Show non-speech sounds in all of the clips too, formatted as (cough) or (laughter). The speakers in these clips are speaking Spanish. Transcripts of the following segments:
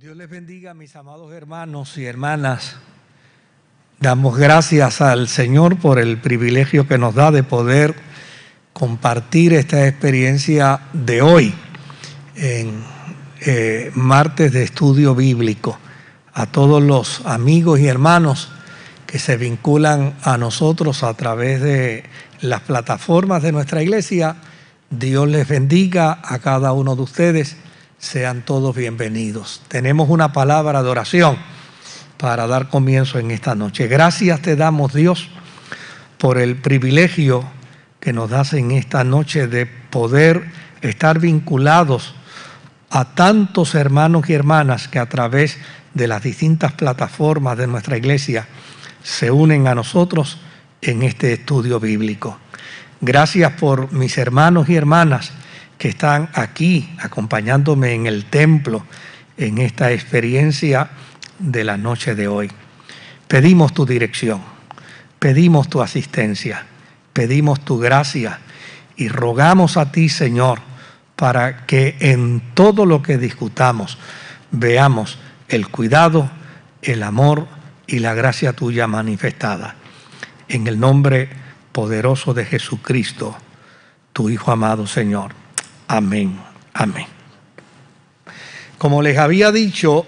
Dios les bendiga, mis amados hermanos y hermanas. Damos gracias al Señor por el privilegio que nos da de poder compartir esta experiencia de hoy en eh, martes de estudio bíblico. A todos los amigos y hermanos que se vinculan a nosotros a través de las plataformas de nuestra iglesia, Dios les bendiga a cada uno de ustedes sean todos bienvenidos. Tenemos una palabra de oración para dar comienzo en esta noche. Gracias te damos Dios por el privilegio que nos das en esta noche de poder estar vinculados a tantos hermanos y hermanas que a través de las distintas plataformas de nuestra iglesia se unen a nosotros en este estudio bíblico. Gracias por mis hermanos y hermanas que están aquí acompañándome en el templo en esta experiencia de la noche de hoy. Pedimos tu dirección, pedimos tu asistencia, pedimos tu gracia y rogamos a ti, Señor, para que en todo lo que discutamos veamos el cuidado, el amor y la gracia tuya manifestada. En el nombre poderoso de Jesucristo, tu Hijo amado Señor. Amén, amén. Como les había dicho,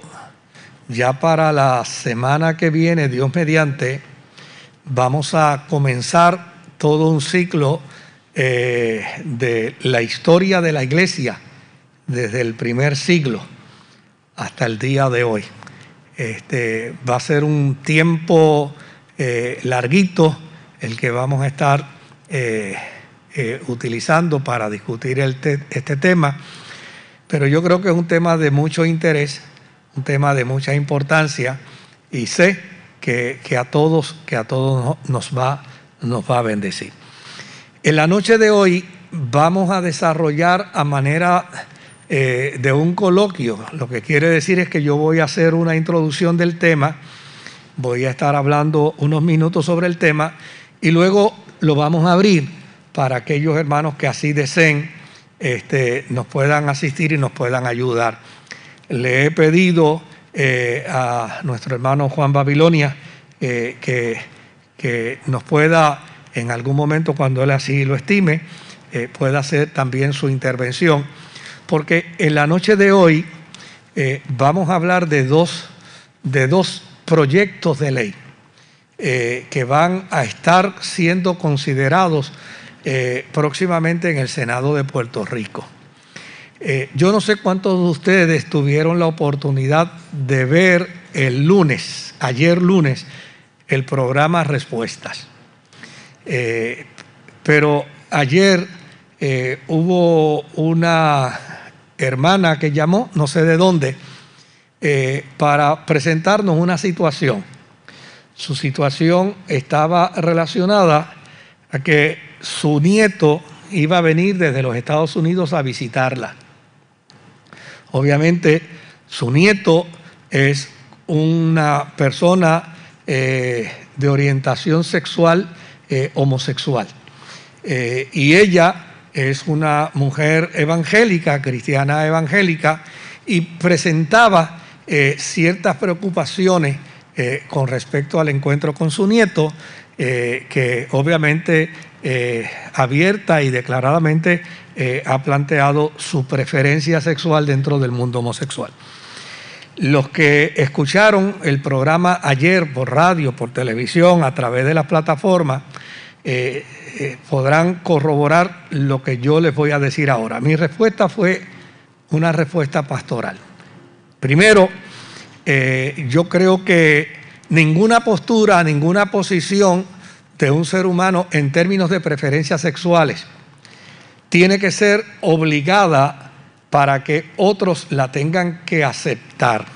ya para la semana que viene, Dios mediante, vamos a comenzar todo un ciclo eh, de la historia de la iglesia desde el primer siglo hasta el día de hoy. Este, va a ser un tiempo eh, larguito el que vamos a estar eh, eh, utilizando para discutir este tema, pero yo creo que es un tema de mucho interés, un tema de mucha importancia y sé que, a todos, que a todos nos va, nos va a bendecir. En la noche de hoy vamos a desarrollar a manera eh, de un coloquio, lo que quiere decir es que yo voy a hacer una introducción del tema, voy a estar hablando unos minutos sobre el tema y luego lo vamos a abrir para aquellos hermanos que así deseen este, nos puedan asistir y nos puedan ayudar. Le he pedido eh, a nuestro hermano Juan Babilonia eh, que, que, nos pueda, en algún momento cuando él así lo estime, eh, pueda hacer también su intervención, porque en la noche de hoy vamos a hablar de dos, de dos proyectos de ley que van a estar siendo considerados eh, próximamente en el Senado de Puerto Rico. Eh, yo no sé cuántos de ustedes tuvieron la oportunidad de ver el lunes, ayer lunes, el programa Respuestas. Eh, pero ayer hubo una hermana que llamó, no sé de dónde, para presentarnos una situación. Su situación estaba relacionada a que su nieto iba a venir desde los Estados Unidos a visitarla. Obviamente, su nieto es una persona eh, de orientación sexual eh, homosexual. Eh, y ella es una mujer evangélica, cristiana evangélica, y presentaba ciertas preocupaciones con respecto al encuentro con su nieto, que obviamente eh, abierta y declaradamente eh, ha planteado su preferencia sexual dentro del mundo homosexual. Los que escucharon el programa ayer por radio, por televisión, a través de las plataformas, eh, podrán corroborar lo que yo les voy a decir ahora. Mi respuesta fue una respuesta pastoral. Primero, yo creo que ninguna postura, ninguna posición de un ser humano en términos de preferencias sexuales tiene que ser obligada para que otros la tengan que aceptar.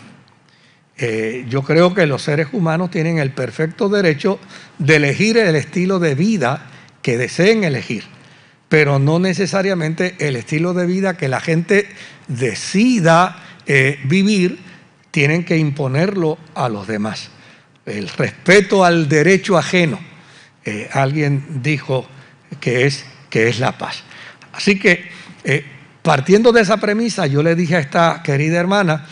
Eh, yo creo que los seres humanos tienen el perfecto derecho de elegir el estilo de vida que deseen elegir, pero no necesariamente el estilo de vida que la gente decida eh, vivir, tienen que imponerlo a los demás. El respeto al derecho ajeno eh, alguien dijo que es, que es la paz. Así que, eh, partiendo de esa premisa, yo le dije a esta querida hermana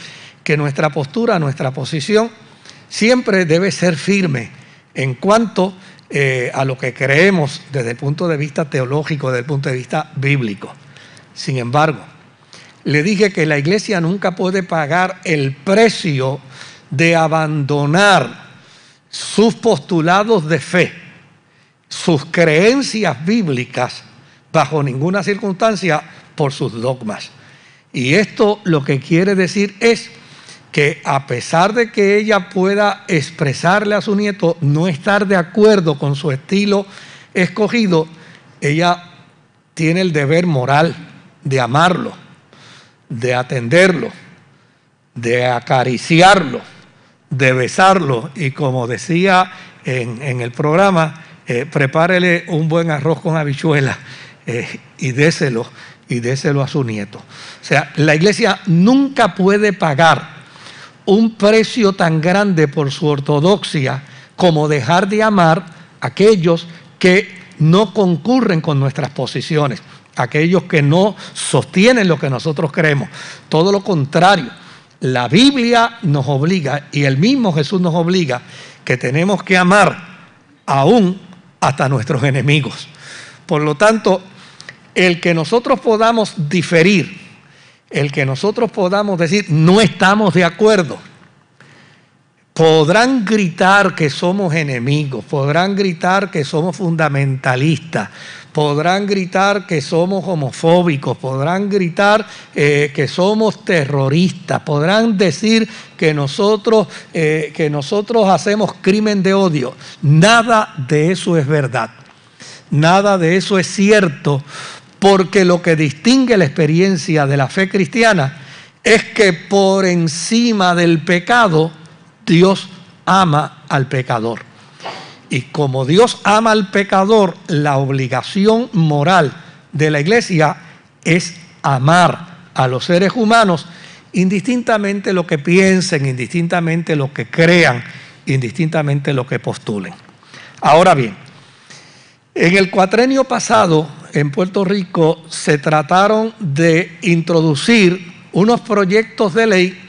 que nuestra postura, nuestra posición, siempre debe ser firme en cuanto eh, a lo que creemos desde el punto de vista teológico, desde el punto de vista bíblico. Sin embargo, le dije que la iglesia nunca puede pagar el precio de abandonar sus postulados de fe, sus creencias bíblicas, bajo ninguna circunstancia por sus dogmas. Y esto lo que quiere decir es que a pesar de que ella pueda expresarle a su nieto no estar de acuerdo con su estilo escogido, ella tiene el deber moral de amarlo, de atenderlo, de acariciarlo, de besarlo y como decía en, el programa, eh, prepárele un buen arroz con habichuela eh, y déselo y déselo a su nieto. O sea, la iglesia nunca puede pagar un precio tan grande por su ortodoxia como dejar de amar a aquellos que no concurren con nuestras posiciones, aquellos que no sostienen lo que nosotros creemos. Todo lo contrario, la Biblia nos obliga y el mismo Jesús nos obliga que tenemos que amar aún hasta nuestros enemigos. Por lo tanto, el que nosotros podamos diferir el que nosotros podamos decir no estamos de acuerdo. Podrán gritar que somos enemigos, podrán gritar que somos fundamentalistas, podrán gritar que somos homofóbicos, podrán gritar eh, que somos terroristas, podrán decir que nosotros, eh, que nosotros hacemos crimen de odio. Nada de eso es verdad. Nada de eso es cierto, porque lo que distingue la experiencia de la fe cristiana es que por encima del pecado Dios ama al pecador. Y como Dios ama al pecador, la obligación moral de la iglesia es amar a los seres humanos indistintamente lo que piensen, indistintamente lo que crean, indistintamente lo que postulen. Ahora bien, en el cuatrenio pasado en Puerto Rico se trataron de introducir unos proyectos de ley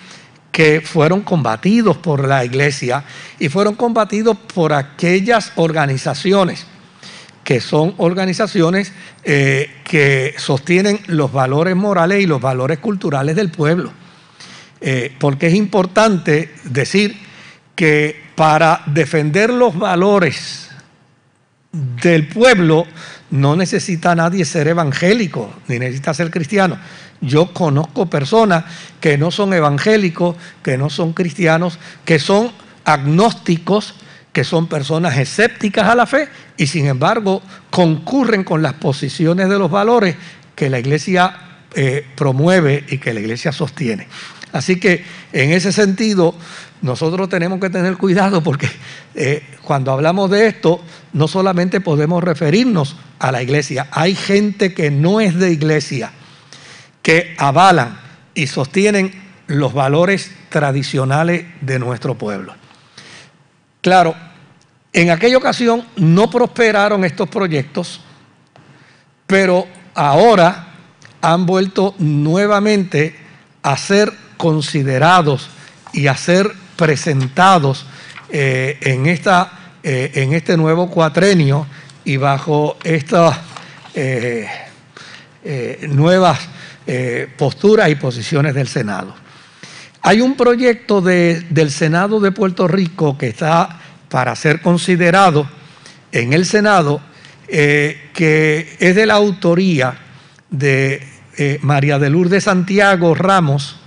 que fueron combatidos por la iglesia y fueron combatidos por aquellas organizaciones que son organizaciones eh, que sostienen los valores morales y los valores culturales del pueblo. Eh, porque es importante decir que para defender los valores del pueblo no necesita nadie ser evangélico, ni necesita ser cristiano. Yo conozco personas que no son evangélicos, que no son cristianos, que son agnósticos, que son personas escépticas a la fe y sin embargo concurren con las posiciones de los valores que la iglesia eh, promueve y que la iglesia sostiene. Así que en ese sentido nosotros tenemos que tener cuidado porque eh, cuando hablamos de esto no solamente podemos referirnos a la iglesia, hay gente que no es de iglesia, que avalan y sostienen los valores tradicionales de nuestro pueblo. Claro, en aquella ocasión no prosperaron estos proyectos, pero ahora han vuelto nuevamente a ser considerados y a ser presentados eh, en, esta, eh, en este nuevo cuatrenio y bajo estas eh, nuevas posturas y posiciones del Senado. Hay un proyecto del Senado de Puerto Rico que está para ser considerado en el Senado, que es de la autoría de María de Lourdes Santiago Ramos,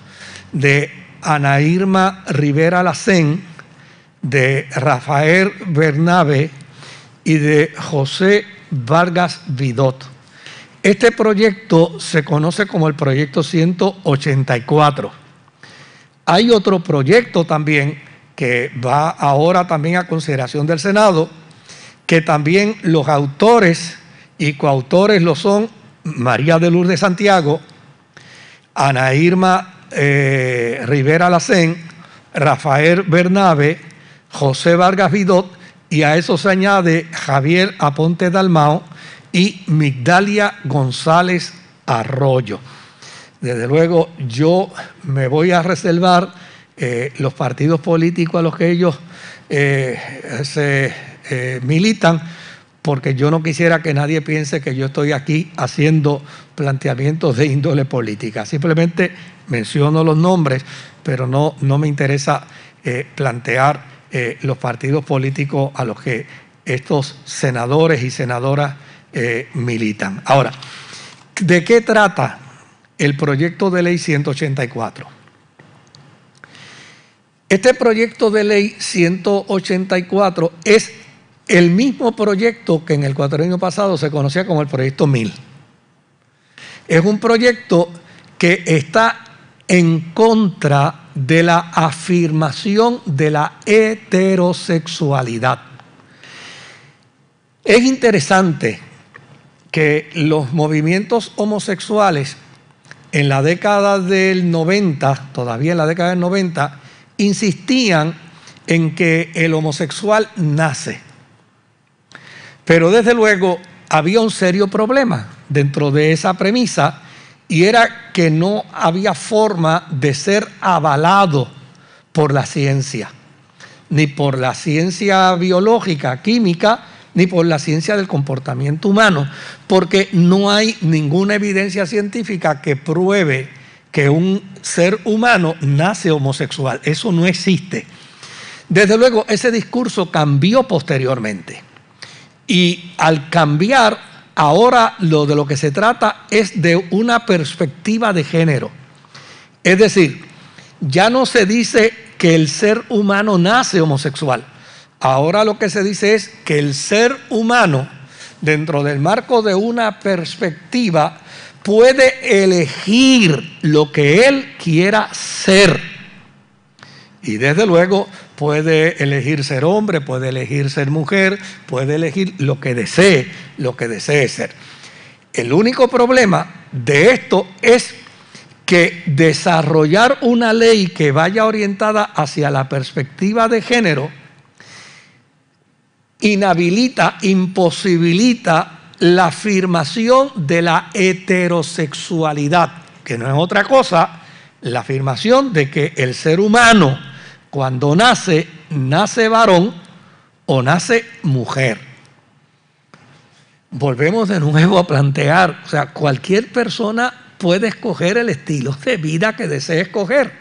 de Ana Irma Rivera Lacén, de Rafael Bernabe y de José Vargas Vidot. Este proyecto se conoce como el proyecto 184. Hay otro proyecto también que va ahora también a consideración del Senado, que también los autores y coautores lo son María de Lourdes Santiago, Ana Irma eh, Rivera Lacén, Rafael Bernabe, José Vargas Vidot y a eso se añade Javier Aponte Dalmao y Migdalia González Arroyo. Desde luego yo me voy a reservar eh, los partidos políticos a los que ellos eh, se eh, militan, porque yo no quisiera que nadie piense que yo estoy aquí haciendo planteamientos de índole política. Simplemente menciono los nombres, pero no, no me interesa plantear los partidos políticos a los que estos senadores y senadoras militan. Ahora, ¿de qué trata el proyecto de ley 184? Este proyecto de ley 184 es el mismo proyecto que en el año pasado se conocía como el proyecto 1000. Es un proyecto que está en contra de la afirmación de la heterosexualidad. Es interesante que los movimientos homosexuales en la década del 90, todavía en la década del 90, insistían en que el homosexual nace. Pero desde luego había un serio problema dentro de esa premisa y era que no había forma de ser avalado por la ciencia, ni por la ciencia biológica, química, ni por la ciencia del comportamiento humano, porque no hay ninguna evidencia científica que pruebe que un ser humano nace homosexual. Eso no existe. Desde luego, ese discurso cambió posteriormente. Y al cambiar, ahora lo de lo que se trata es de una perspectiva de género. Es decir, ya no se dice que el ser humano nace homosexual. Ahora lo que se dice es que el ser humano, dentro del marco de una perspectiva puede elegir lo que él quiera ser. Y desde luego puede elegir ser hombre, puede elegir ser mujer, puede elegir lo que desee, lo que desee ser. El único problema de esto es que desarrollar una ley que vaya orientada hacia la perspectiva de género inhabilita, imposibilita la afirmación de la heterosexualidad, que no es otra cosa, la afirmación de que el ser humano cuando nace, nace varón o nace mujer. Volvemos de nuevo a plantear, o sea, cualquier persona puede escoger el estilo de vida que desee escoger.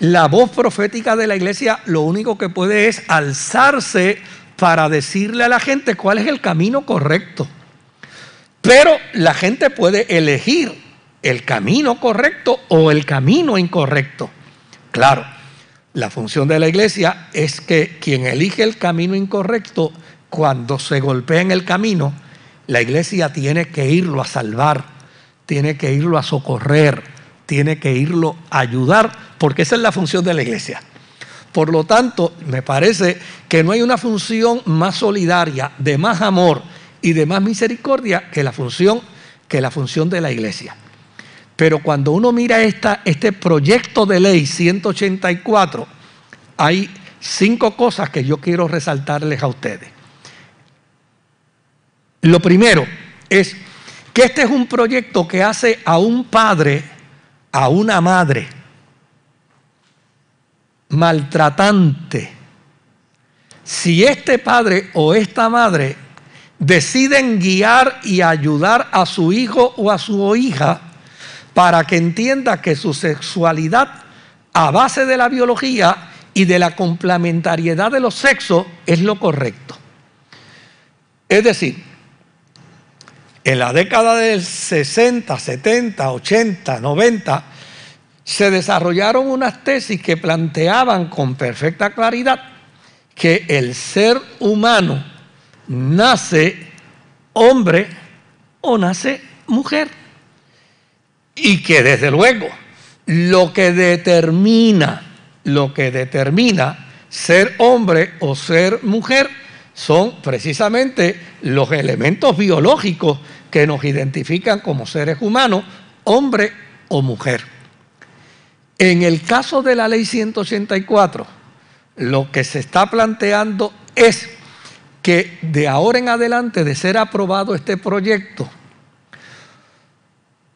La voz profética de la iglesia lo único que puede es alzarse para decirle a la gente cuál es el camino correcto. Pero la gente puede elegir el camino correcto o el camino incorrecto. Claro, la función de la iglesia es que quien elige el camino incorrecto, cuando se golpea en el camino, la iglesia tiene que irlo a salvar, tiene que irlo a socorrer, tiene que irlo a ayudar, porque esa es la función de la iglesia. Por lo tanto, me parece que no hay una función más solidaria, de más amor y de más misericordia que la función, que la función de la iglesia. Pero cuando uno mira esta, este proyecto de ley 184, hay cinco cosas que yo quiero resaltarles a ustedes. Lo primero es que este es un proyecto que hace a un padre, a una madre, maltratante, si este padre o esta madre deciden guiar y ayudar a su hijo o a su hija para que entienda que su sexualidad a base de la biología y de la complementariedad de los sexos es lo correcto. Es decir, en la década del 60, 70, 80, 90, se desarrollaron unas tesis que planteaban con perfecta claridad que el ser humano nace hombre o nace mujer. Y que desde luego lo que determina, lo que determina ser hombre o ser mujer son precisamente los elementos biológicos que nos identifican como seres humanos, hombre o mujer. En el caso de la ley 184, lo que se está planteando es que de ahora en adelante, de ser aprobado este proyecto,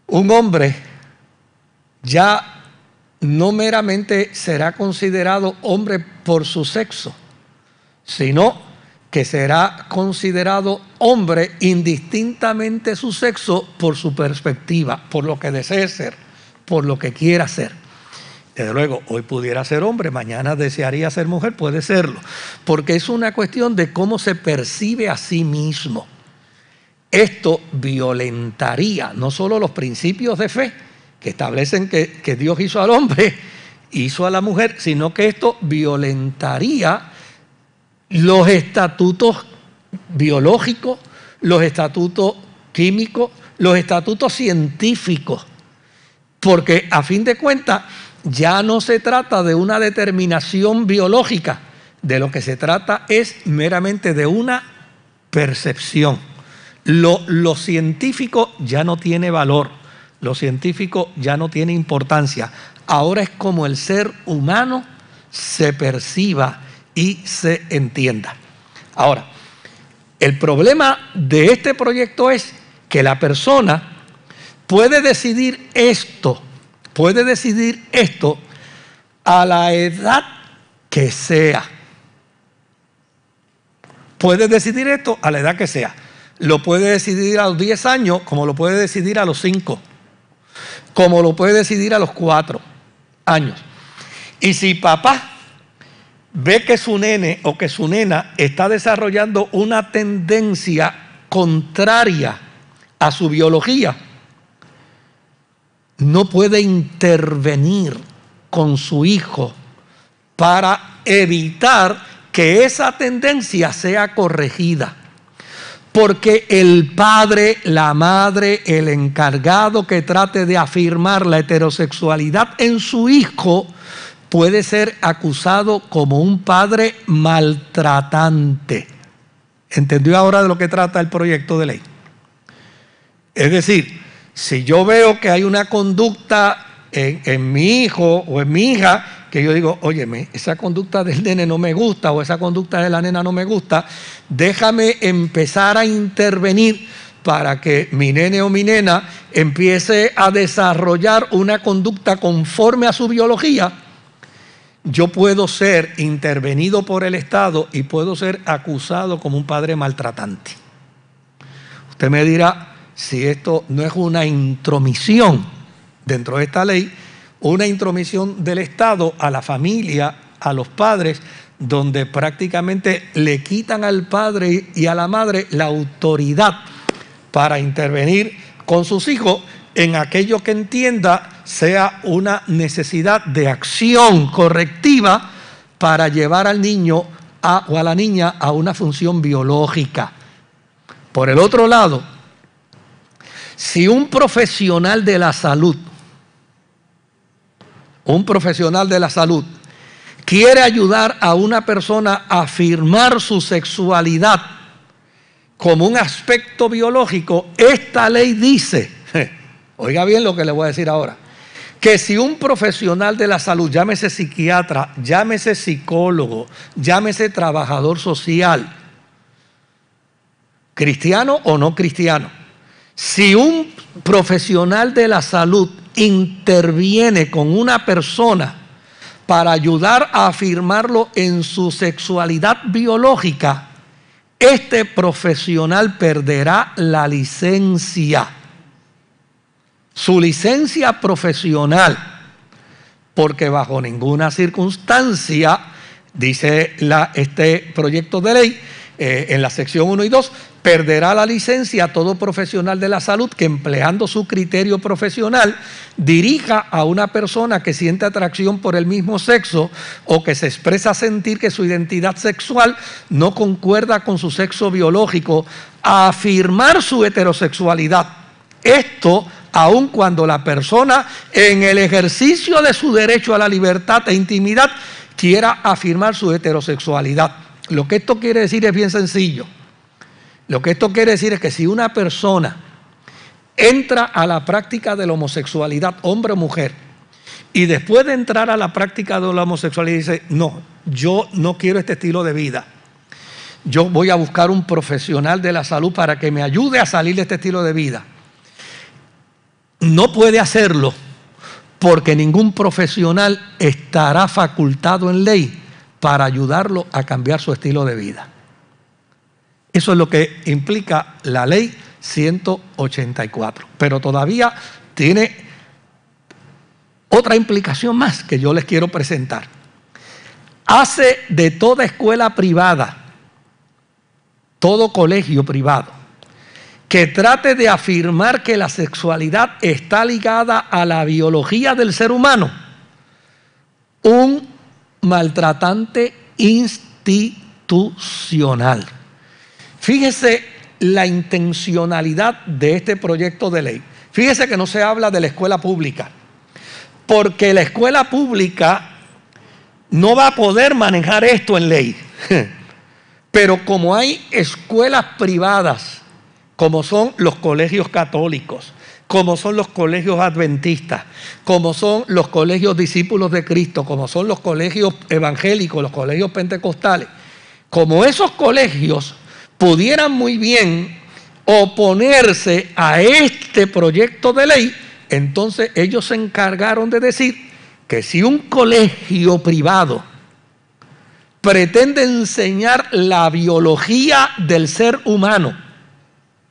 un hombre ya no meramente será considerado hombre por su sexo, sino que será considerado hombre indistintamente su sexo por su perspectiva, por lo que desee ser, por lo que quiera ser. Desde luego, hoy pudiera ser hombre, mañana desearía ser mujer, puede serlo, porque es una cuestión de cómo se percibe a sí mismo. Esto violentaría no solo los principios de fe que establecen que, que Dios hizo al hombre, (laughs) hizo a la mujer, sino que esto violentaría los estatutos biológicos, los estatutos químicos, los estatutos científicos, porque a fin de cuentas ya no se trata de una determinación biológica, de lo que se trata es meramente de una percepción. Lo, científico ya no tiene valor, lo científico ya no tiene importancia. Ahora es como el ser humano se perciba y se entienda. Ahora, el problema de este proyecto es que la persona puede decidir esto, puede decidir esto a la edad que sea. Puede decidir esto a la edad que sea. Lo puede decidir a los 10 años, como lo puede decidir a los 5, como lo puede decidir a los 4 años. Y si papá ve que su nene o que su nena está desarrollando una tendencia contraria a su biología, no puede intervenir con su hijo para evitar que esa tendencia sea corregida. Porque el padre, la madre, el encargado que trate de afirmar la heterosexualidad en su hijo, puede ser acusado como un padre maltratante. ¿Entendió ahora de lo que trata el proyecto de ley? Es decir, si yo veo que hay una conducta en, mi hijo o en mi hija, que yo digo, óyeme, esa conducta del nene no me gusta o esa conducta de la nena no me gusta, déjame empezar a intervenir para que mi nene o mi nena empiece a desarrollar una conducta conforme a su biología, yo puedo ser intervenido por el Estado y puedo ser acusado como un padre maltratante. Usted me dirá si esto no es una intromisión dentro de esta ley, una intromisión del Estado a la familia, a los padres, donde prácticamente le quitan al padre y a la madre la autoridad para intervenir con sus hijos en aquello que entienda sea una necesidad de acción correctiva para llevar al niño o a la niña a una función biológica. Por el otro lado, si un profesional de la salud, un profesional de la salud, quiere ayudar a una persona a afirmar su sexualidad como un aspecto biológico, esta ley dice, (laughs) oiga bien lo que le voy a decir ahora, que si un profesional de la salud, llámese psiquiatra, llámese psicólogo, llámese trabajador social, cristiano o no cristiano, si un profesional de la salud interviene con una persona para ayudar a afirmarlo en su sexualidad biológica, este profesional perderá la licencia. Su licencia profesional, porque bajo ninguna circunstancia, dice este proyecto de ley, eh, en la sección 1 y 2, perderá la licencia todo profesional de la salud que empleando su criterio profesional dirija a una persona que siente atracción por el mismo sexo o que se expresa sentir que su identidad sexual no concuerda con su sexo biológico a afirmar su heterosexualidad. Esto aun cuando la persona en el ejercicio de su derecho a la libertad e intimidad quiera afirmar su heterosexualidad. Lo que esto quiere decir es bien sencillo. Lo que esto quiere decir es que si una persona entra a la práctica de la homosexualidad, hombre o mujer, y después de entrar a la práctica de la homosexualidad dice, no, yo no quiero este estilo de vida, yo voy a buscar un profesional de la salud para que me ayude a salir de este estilo de vida no puede hacerlo porque ningún profesional estará facultado en ley para ayudarlo a cambiar su estilo de vida. Eso es lo que implica la ley 184. Pero todavía tiene otra implicación más que yo les quiero presentar. Hace de toda escuela privada, todo colegio privado, que trate de afirmar que la sexualidad está ligada a la biología del ser humano, un maltratante institucional. Fíjese la intencionalidad de este proyecto de ley. Fíjese que no se habla de la escuela pública, porque la escuela pública no va a poder manejar esto en ley. (laughs) Pero como hay escuelas privadas, como son los colegios católicos, como son los colegios adventistas, como son los colegios discípulos de Cristo, como son los colegios evangélicos, los colegios pentecostales, como esos colegios pudieran muy bien oponerse a este proyecto de ley, entonces ellos se encargaron de decir que si un colegio privado pretende enseñar la biología del ser humano,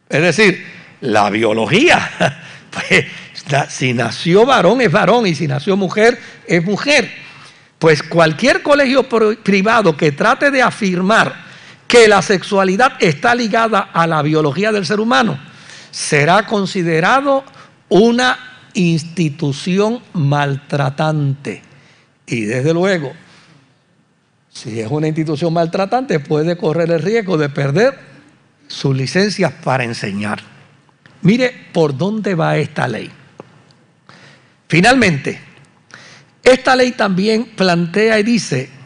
es decir, la biología, (laughs) pues si nació varón es varón y si nació mujer es mujer, pues cualquier colegio privado que trate de afirmar que la sexualidad está ligada a la biología del ser humano, será considerado una institución maltratante. Y desde luego, si es una institución maltratante, puede correr el riesgo de perder sus licencias para enseñar. Mire por dónde va esta ley. Finalmente, esta ley también plantea y dice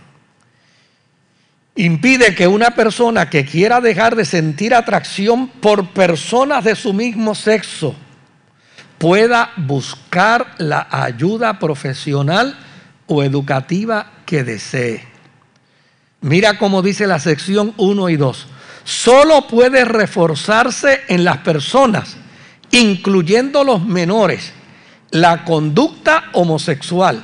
impide que una persona que quiera dejar de sentir atracción por personas de su mismo sexo pueda buscar la ayuda profesional o educativa que desee. Mira cómo dice la sección 1 y 2. Solo puede reforzarse en las personas, incluyendo los menores, la conducta homosexual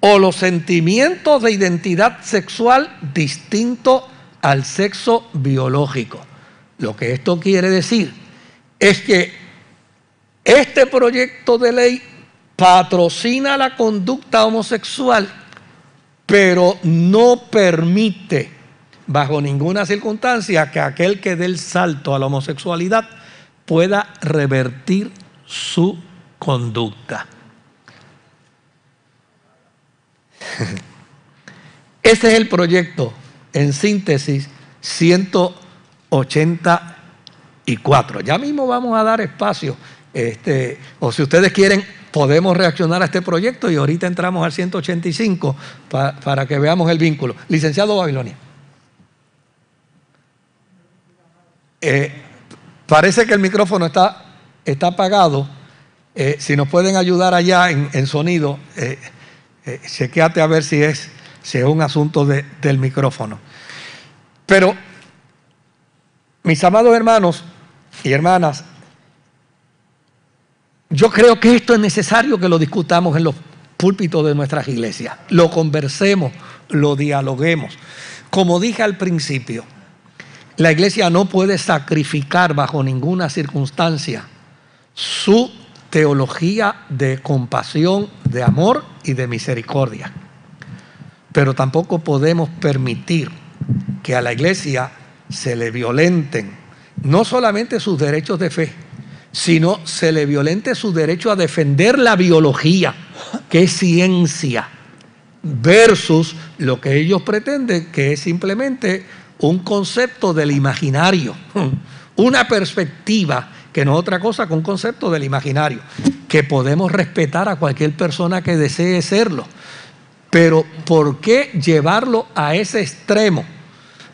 o los sentimientos de identidad sexual distinto al sexo biológico. Lo que esto quiere decir es que este proyecto de ley patrocina la conducta homosexual, pero no permite bajo ninguna circunstancia que aquel que dé el salto a la homosexualidad pueda revertir su conducta. (laughs) Ese es el proyecto, en síntesis, 184. Ya mismo vamos a dar espacio, este, o si ustedes quieren, podemos reaccionar a este proyecto y ahorita entramos al 185 para que veamos el vínculo. Licenciado Babilonia. Eh, parece que el micrófono está, está apagado. Eh, si nos pueden ayudar allá en, sonido. Eh, eh, chequeate a ver si es, si es un asunto del micrófono. Pero, mis amados hermanos y hermanas, yo creo que esto es necesario que lo discutamos en los púlpitos de nuestras iglesias, lo conversemos, lo dialoguemos. Como dije al principio, la iglesia no puede sacrificar bajo ninguna circunstancia su teología de compasión, de amor y de misericordia. Pero tampoco podemos permitir que a la iglesia se le violenten no solamente sus derechos de fe, sino se le violente su derecho a defender la biología, que es ciencia, versus lo que ellos pretenden, que es simplemente un concepto del imaginario, (laughs) una perspectiva que no es otra cosa que un concepto del imaginario, que podemos respetar a cualquier persona que desee serlo. Pero ¿por qué llevarlo a ese extremo?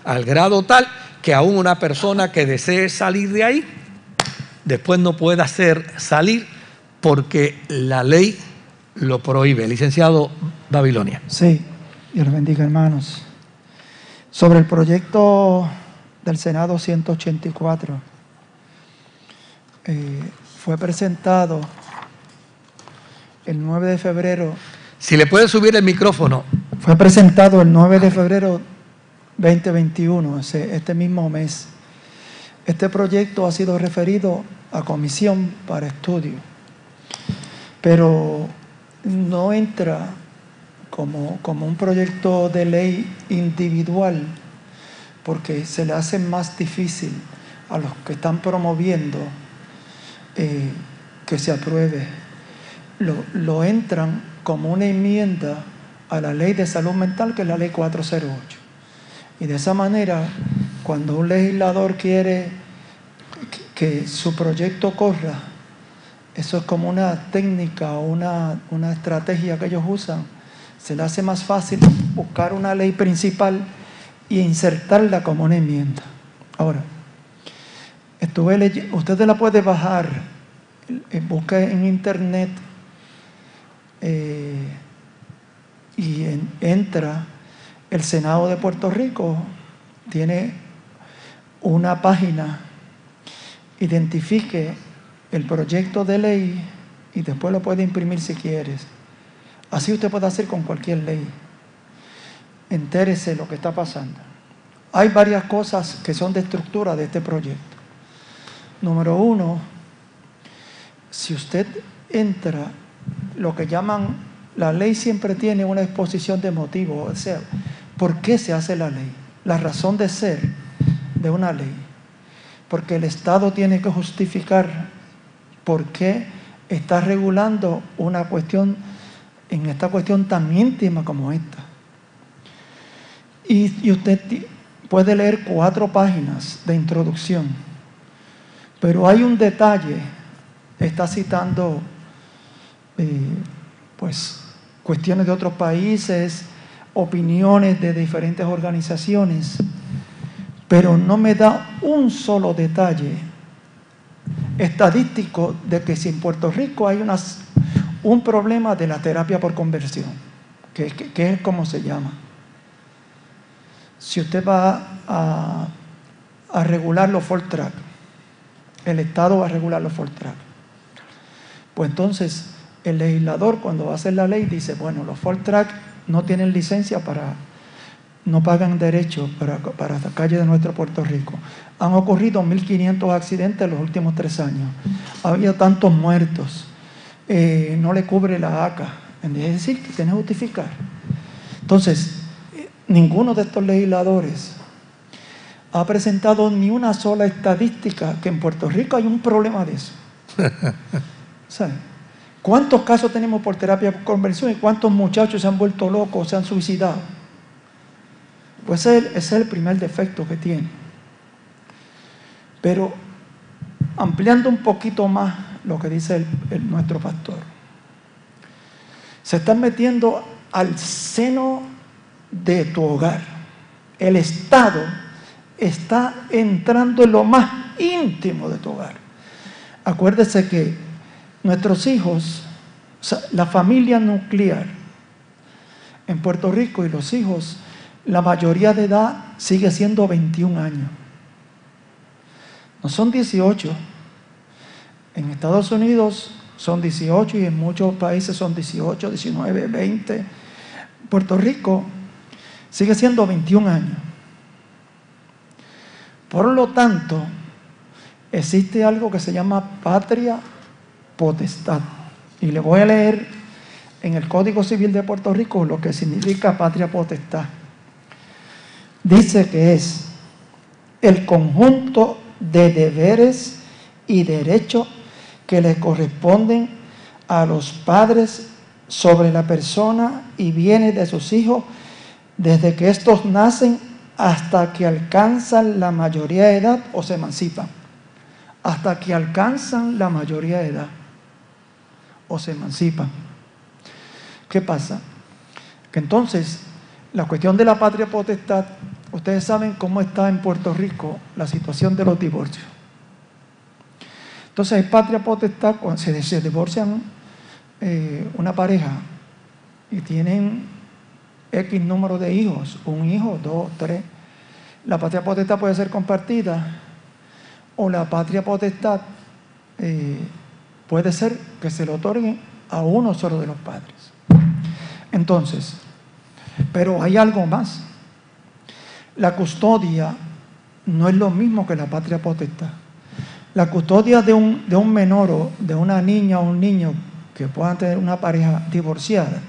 Al grado tal que aún una persona que desee salir de ahí, después no pueda hacer salir porque la ley lo prohíbe. Licenciado Babilonia. Sí, Dios bendiga hermanos. Sobre el proyecto del Senado 184 eh, fue presentado el 9 de febrero, Si le puede subir el micrófono. fue presentado el 9 de febrero 2021, ese- este mismo mes. Este proyecto ha sido referido a comisión para estudio, pero no entra como, como un proyecto de ley individual porque se le hace más difícil a los que están promoviendo eh, que se apruebe. Lo, lo entran como una enmienda a la ley de salud mental, que es la ley 408. Y de esa manera, cuando un legislador quiere que, su proyecto corra, eso es como una técnica o una, una estrategia que ellos usan. Se le hace más fácil buscar una ley principal y insertarla como una enmienda. Ahora, estuve leyendo, usted la puede bajar, eh, busca en internet eh, y en- entra el Senado de Puerto Rico, tiene una página, identifique el proyecto de ley y después lo puede imprimir si quieres. Así usted puede hacer con cualquier ley. Entérese lo que está pasando. Hay varias cosas que son de estructura de este proyecto. Número uno, si usted entra, lo que llaman, la ley siempre tiene una exposición de motivos, o sea, ¿por qué se hace la ley? La razón de ser de una ley. Porque el Estado tiene que justificar por qué está regulando una cuestión, en esta cuestión tan íntima como esta. Y, y usted puede leer cuatro páginas de introducción, pero hay un detalle, está citando eh, pues cuestiones de otros países, opiniones de diferentes organizaciones, pero no me da un solo detalle estadístico de que si en Puerto Rico hay un problema de la terapia por conversión, que es como se llama. Si usted va a, a regular los full track, el Estado va a regular los track. Pues entonces el legislador cuando va a hacer la ley dice, bueno, los track no tienen licencia para, no pagan derechos para, para la calle de nuestro Puerto Rico. Han ocurrido 1.500 accidentes en los últimos tres años. Ha habido tantos muertos. Eh, no le cubre la ACA. Es decir, que tiene que justificar. Entonces, eh, ninguno de estos legisladores ha presentado ni una sola estadística que en Puerto Rico hay un problema de eso. (laughs) ¿Sabe? ¿Cuántos casos tenemos por terapia por conversión y cuántos muchachos se han vuelto locos, se han suicidado? Pues ese es el- primer defecto que tiene. Pero ampliando un poquito más lo que dice el- el- nuestro pastor, se están metiendo al seno de tu hogar. El Estado está entrando en lo más íntimo de tu hogar. Acuérdese que nuestros hijos, la familia nuclear en Puerto Rico y los hijos, la mayoría de edad sigue siendo 21 años. No son 18. En Estados Unidos son 18 y en muchos países son 18, 19, 20. Puerto Rico sigue siendo 21 años. Por lo tanto, existe algo que se llama patria potestad. Y le voy a leer en el Código Civil de Puerto Rico lo que significa patria potestad. Dice que es el conjunto de deberes y derechos que le corresponden a los padres sobre la persona y bienes de sus hijos desde que estos nacen hasta que alcanzan la mayoría de edad o se emancipan. Hasta que alcanzan la mayoría de edad o se emancipan. ¿Qué pasa? Que entonces la cuestión de la patria potestad, ustedes saben cómo está en Puerto Rico la situación de los divorcios. Entonces hay patria potestad cuando se, divorcian eh, una pareja y tienen X número de hijos, un hijo, dos, tres. La patria potestad puede ser compartida o la patria potestad eh, puede ser que se le otorgue a uno solo de los padres. Entonces, pero hay algo más. La custodia no es lo mismo que la patria potestad. La custodia de un, de un menor o de una niña o un niño que puedan tener una pareja divorciada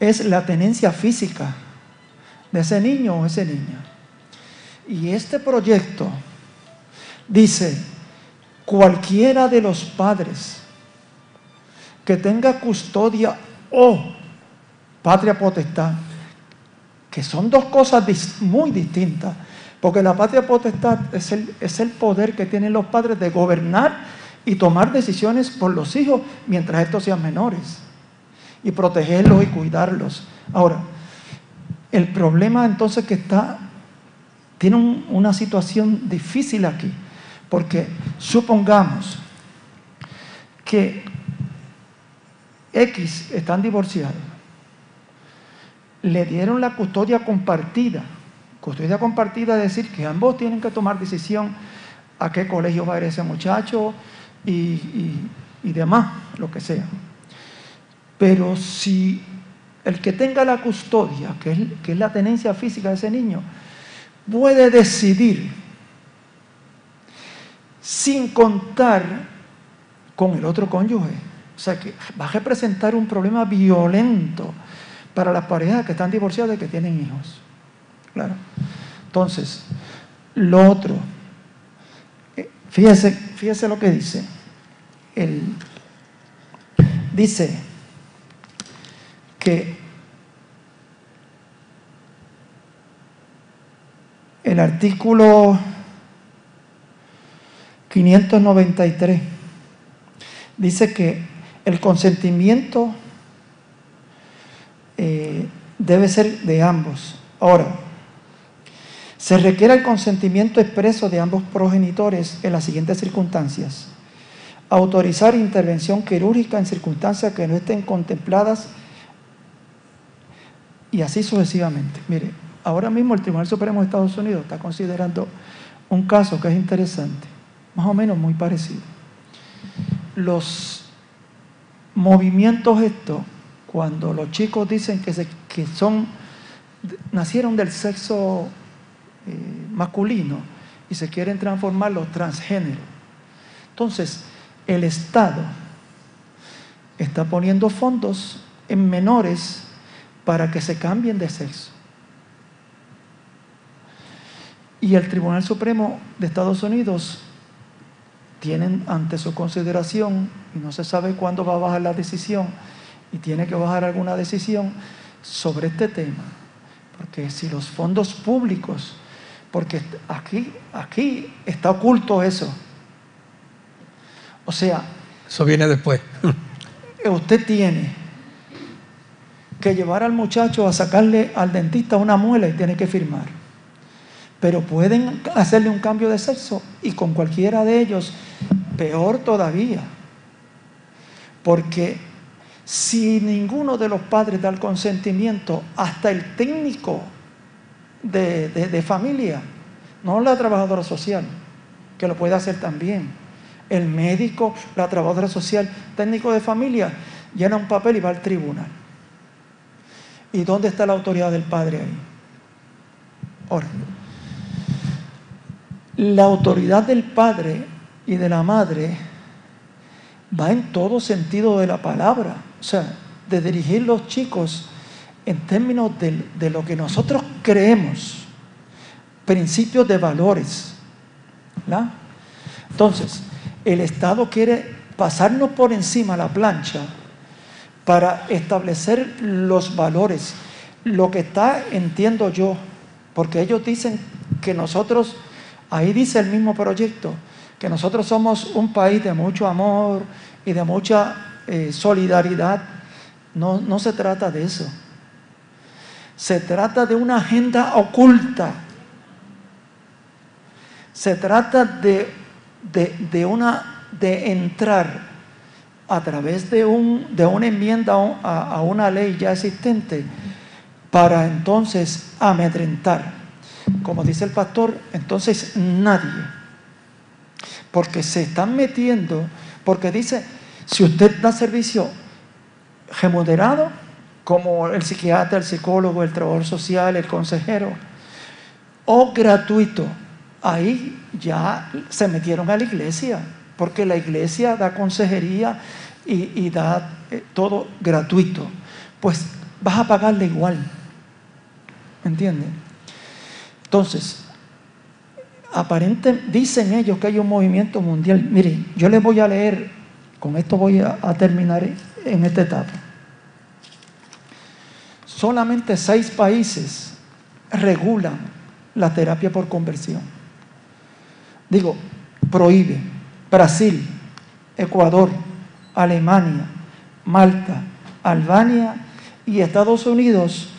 es la tenencia física de ese niño o esa niña. Y este proyecto dice, cualquiera de los padres que tenga custodia o patria potestad, que son dos cosas muy distintas, porque la patria potestad es el, es el poder que tienen los padres de gobernar y tomar decisiones por los hijos mientras estos sean menores, y protegerlos y cuidarlos. Ahora, el problema entonces que está, tiene una situación difícil aquí, porque supongamos que X están divorciados, le dieron la custodia compartida. Custodia compartida es decir que ambos tienen que tomar decisión a qué colegio va a ir ese muchacho y, demás, lo que sea. Pero si el que tenga la custodia, que es, la tenencia física de ese niño, puede decidir sin contar con el otro cónyuge. O sea que va a representar un problema violento para las parejas que están divorciadas y que tienen hijos. Claro. Entonces, lo otro, eh, fíjese, fíjese lo que dice. El, dice el artículo 593 dice que el consentimiento eh, debe ser de ambos. Ahora, se requiere el consentimiento expreso de ambos progenitores en las siguientes circunstancias. Autorizar intervención quirúrgica en circunstancias que no estén contempladas y así sucesivamente. Mire, ahora mismo el Tribunal Supremo de Estados Unidos está considerando un caso que es interesante, más o menos muy parecido. Los movimientos estos, cuando los chicos dicen que, que son, nacieron del sexo eh, masculino y se quieren transformar los transgéneros. Entonces, el Estado está poniendo fondos en menores para que se cambien de sexo. Y el Tribunal Supremo de Estados Unidos tienen ante su consideración y no se sabe cuándo va a bajar la decisión y tiene que bajar alguna decisión sobre este tema. Porque si los fondos públicos, porque aquí, aquí está oculto eso. O sea... Eso viene después. Usted tiene que llevar al muchacho a sacarle al dentista una muela y tiene que firmar. Pero pueden hacerle un cambio de sexo y con cualquiera de ellos Peor todavía, porque si ninguno de los padres da el consentimiento, hasta el técnico de, familia, no la trabajadora social, que lo puede hacer también, el médico, la trabajadora social, técnico de familia, llena un papel y va al tribunal. ¿Y dónde está la autoridad del padre ahí? Ahora, la autoridad del padre y de la madre va en todo sentido de la palabra. O sea, de dirigir los chicos en términos de, lo que nosotros creemos, principios de valores. Entonces, el Estado quiere pasarnos por encima la plancha para establecer los valores. Lo que está, entiendo yo, porque ellos dicen que nosotros, ahí dice el mismo proyecto, que nosotros somos un país de mucho amor y de mucha eh, solidaridad. No, no se trata de eso. Se trata de una agenda oculta. Se trata de, de, una, de entrar a través de, un, de una enmienda a, una ley ya existente para entonces amedrentar. Como dice el pastor, entonces nadie porque se están metiendo, porque dice, si usted da servicio remunerado, como el psiquiatra, el psicólogo, el trabajador social, el consejero, o gratuito. Ahí ya se metieron a la iglesia, porque la iglesia da consejería y, da eh, todo gratuito. Pues vas a pagarle igual. ¿Me entienden? Entonces, aparente, dicen ellos que hay un movimiento mundial. Miren, yo les voy a leer, con esto voy a, a terminar en esta etapa. Solamente seis países regulan la terapia por conversión. Digo, prohíbe. Brasil, Ecuador, Alemania, Malta, Albania y Estados Unidos,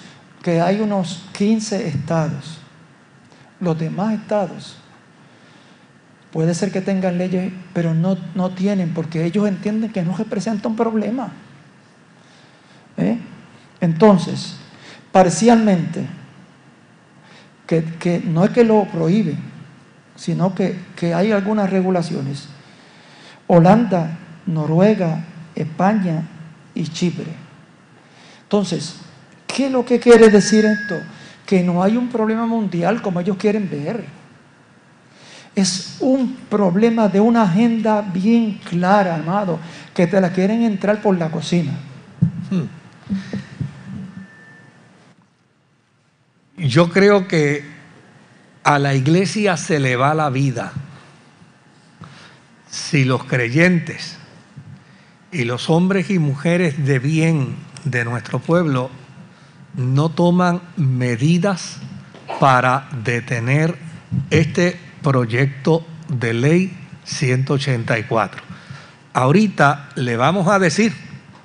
que hay unos 15 estados. Los demás estados puede ser que tengan leyes, pero no, no tienen, porque ellos entienden que no representa un problema. ¿Eh? Entonces, parcialmente, que, no es que lo prohíbe, sino que, que hay algunas regulaciones. Holanda, Noruega, España y Chipre. Entonces, ¿qué es lo que quiere decir esto? Que no hay un problema mundial como ellos quieren ver. Es un problema de una agenda bien clara, amado, que te la quieren entrar por la cocina. Hmm. Yo creo que a la iglesia se le va la vida si los creyentes y los hombres y mujeres de bien de nuestro pueblo no toman medidas para detener este proyecto de ley 184. Ahorita le vamos a decir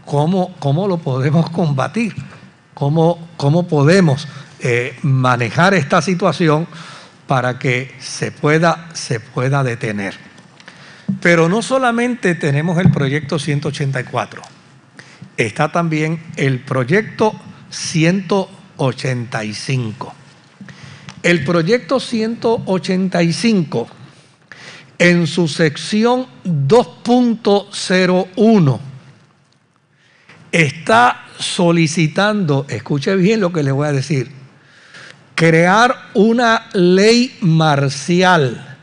cómo, cómo lo podemos combatir, cómo, cómo podemos eh, manejar esta situación para que se pueda, se pueda detener. Pero no solamente tenemos el proyecto 184, está también el proyecto 185. El proyecto 185, en su sección 2.01, está solicitando, escuche bien lo que le voy a decir, crear una ley marcial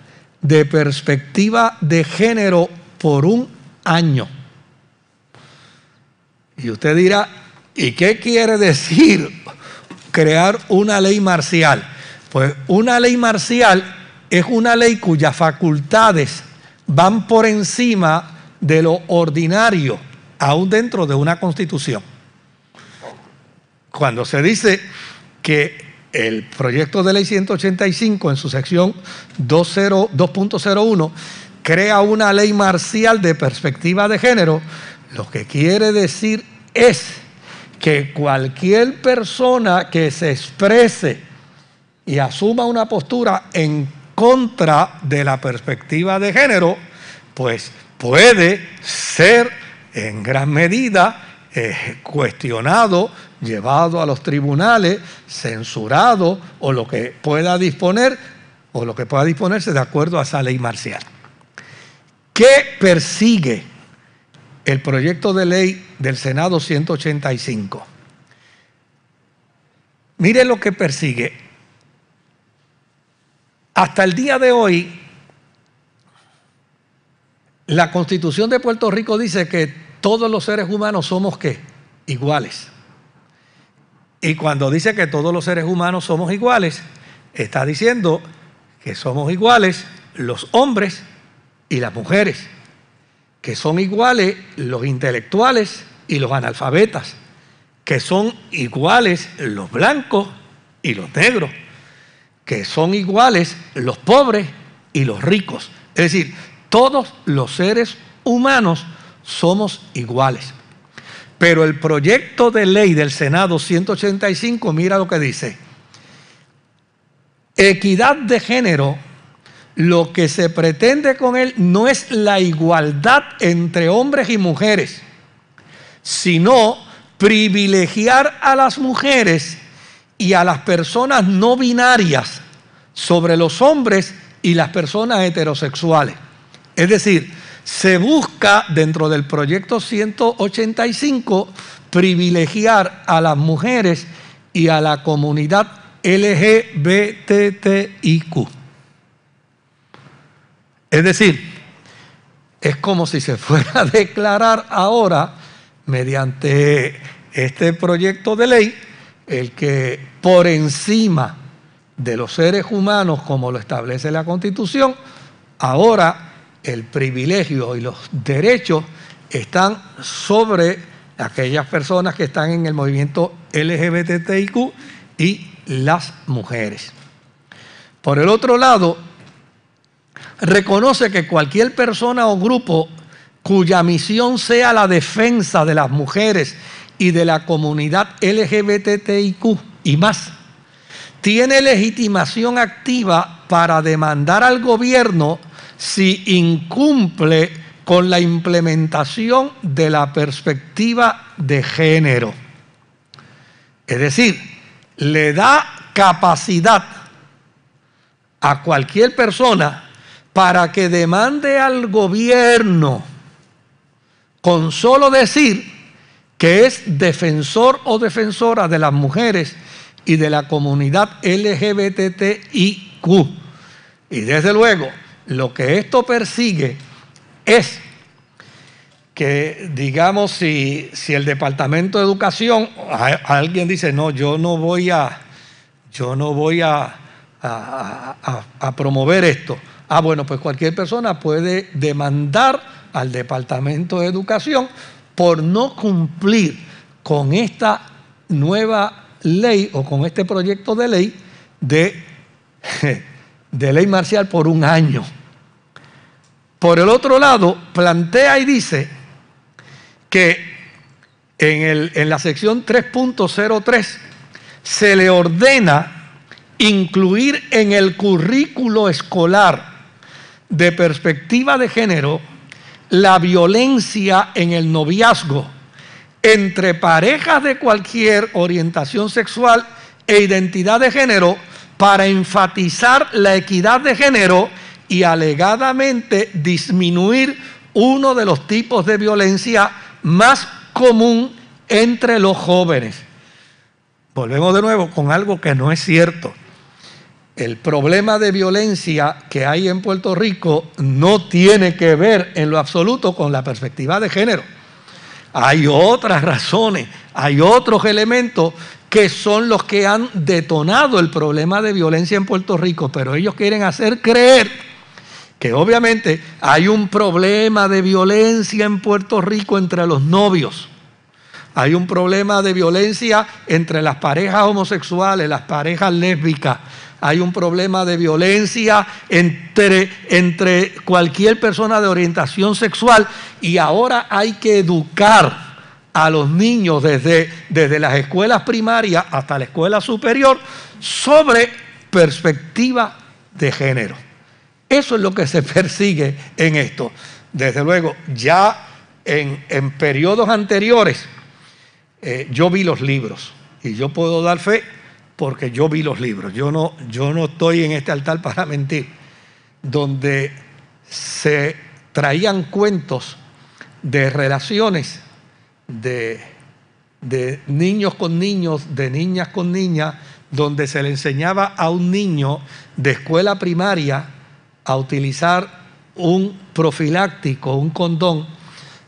de perspectiva de género por un año. Y usted dirá, ¿y qué quiere decir crear una ley marcial? Pues una ley marcial es una ley cuyas facultades van por encima de lo ordinario, aún dentro de una constitución. Cuando se dice que el proyecto de ley 185 en su sección 2.01 crea una ley marcial de perspectiva de género, lo que quiere decir es que cualquier persona que se exprese y asuma una postura en contra de la perspectiva de género, pues puede ser en gran medida eh, cuestionado llevado a los tribunales, censurado o lo que pueda disponer o lo que pueda disponerse de acuerdo a esa ley marcial. ¿Qué persigue el proyecto de ley del Senado 185? Mire lo que persigue. Hasta el día de hoy, la constitución de Puerto Rico dice que todos los seres humanos somos qué? Iguales. Y cuando dice que todos los seres humanos somos iguales, está diciendo que somos iguales los hombres y las mujeres, que son iguales los intelectuales y los analfabetas, que son iguales los blancos y los negros, que son iguales los pobres y los ricos. Es decir, todos los seres humanos somos iguales. Pero el proyecto de ley del Senado 185, mira lo que dice. Equidad de género, lo que se pretende con él no es la igualdad entre hombres y mujeres, sino privilegiar a las mujeres y a las personas no binarias sobre los hombres y las personas heterosexuales. Es decir, se busca dentro del proyecto 185 privilegiar a las mujeres y a la comunidad LGBTIQ. Es decir, es como si se (laughs) fuera a declarar ahora, mediante este proyecto de ley, el que por encima de los seres humanos, como lo establece la Constitución, ahora el privilegio y los derechos están sobre aquellas personas que están en el movimiento LGBTIQ y las mujeres. Por el otro lado, reconoce que cualquier persona o grupo cuya misión sea la defensa de las mujeres y de la comunidad LGBTIQ y más, tiene legitimación activa para demandar al gobierno si incumple con la implementación de la perspectiva de género. Es decir, le da capacidad a cualquier persona para que demande al gobierno con solo decir que es defensor o defensora de las mujeres y de la comunidad LGBTIQ. Y desde luego, lo que esto persigue es que, digamos, si, el Departamento de Educación, alguien dice, no, yo no voy a, yo no voy a, promover esto. Ah, bueno, pues cualquier persona puede demandar al Departamento de Educación por no cumplir con esta nueva ley o con este proyecto de ley de (laughs) ley marcial por un año. Por el otro lado, plantea y dice que en, el, en la sección 3.03 se le ordena incluir en el currículo escolar de perspectiva de género la violencia en el noviazgo entre parejas de cualquier orientación sexual e identidad de género para enfatizar la equidad de género y alegadamente disminuir uno de los tipos de violencia más común entre los jóvenes. Volvemos de nuevo con algo que no es cierto el problema de violencia que hay en Puerto Rico no tiene que ver en lo absoluto con la perspectiva de género. Hay otras razones, hay otros elementos que son los que han detonado el problema de violencia en Puerto Rico, pero ellos quieren hacer creer que obviamente hay un problema de violencia en Puerto Rico entre los novios. Hay un problema de violencia entre las parejas homosexuales, las parejas lésbicas, hay un problema de violencia entre, entre cualquier persona de orientación sexual y ahora hay que educar a los niños desde, desde las escuelas primarias hasta la escuela superior sobre perspectiva de género. Eso es lo que se (laughs) persigue en esto. Desde luego, ya en, periodos anteriores, eh, yo vi los libros y yo puedo dar fe porque yo vi los libros. Yo no, yo no estoy en este altar (laughs) para mentir, donde se traían cuentos de relaciones de, de niños con niños, de niñas con niñas, donde se le enseñaba a un niño de escuela primaria a utilizar un profiláctico, un condón,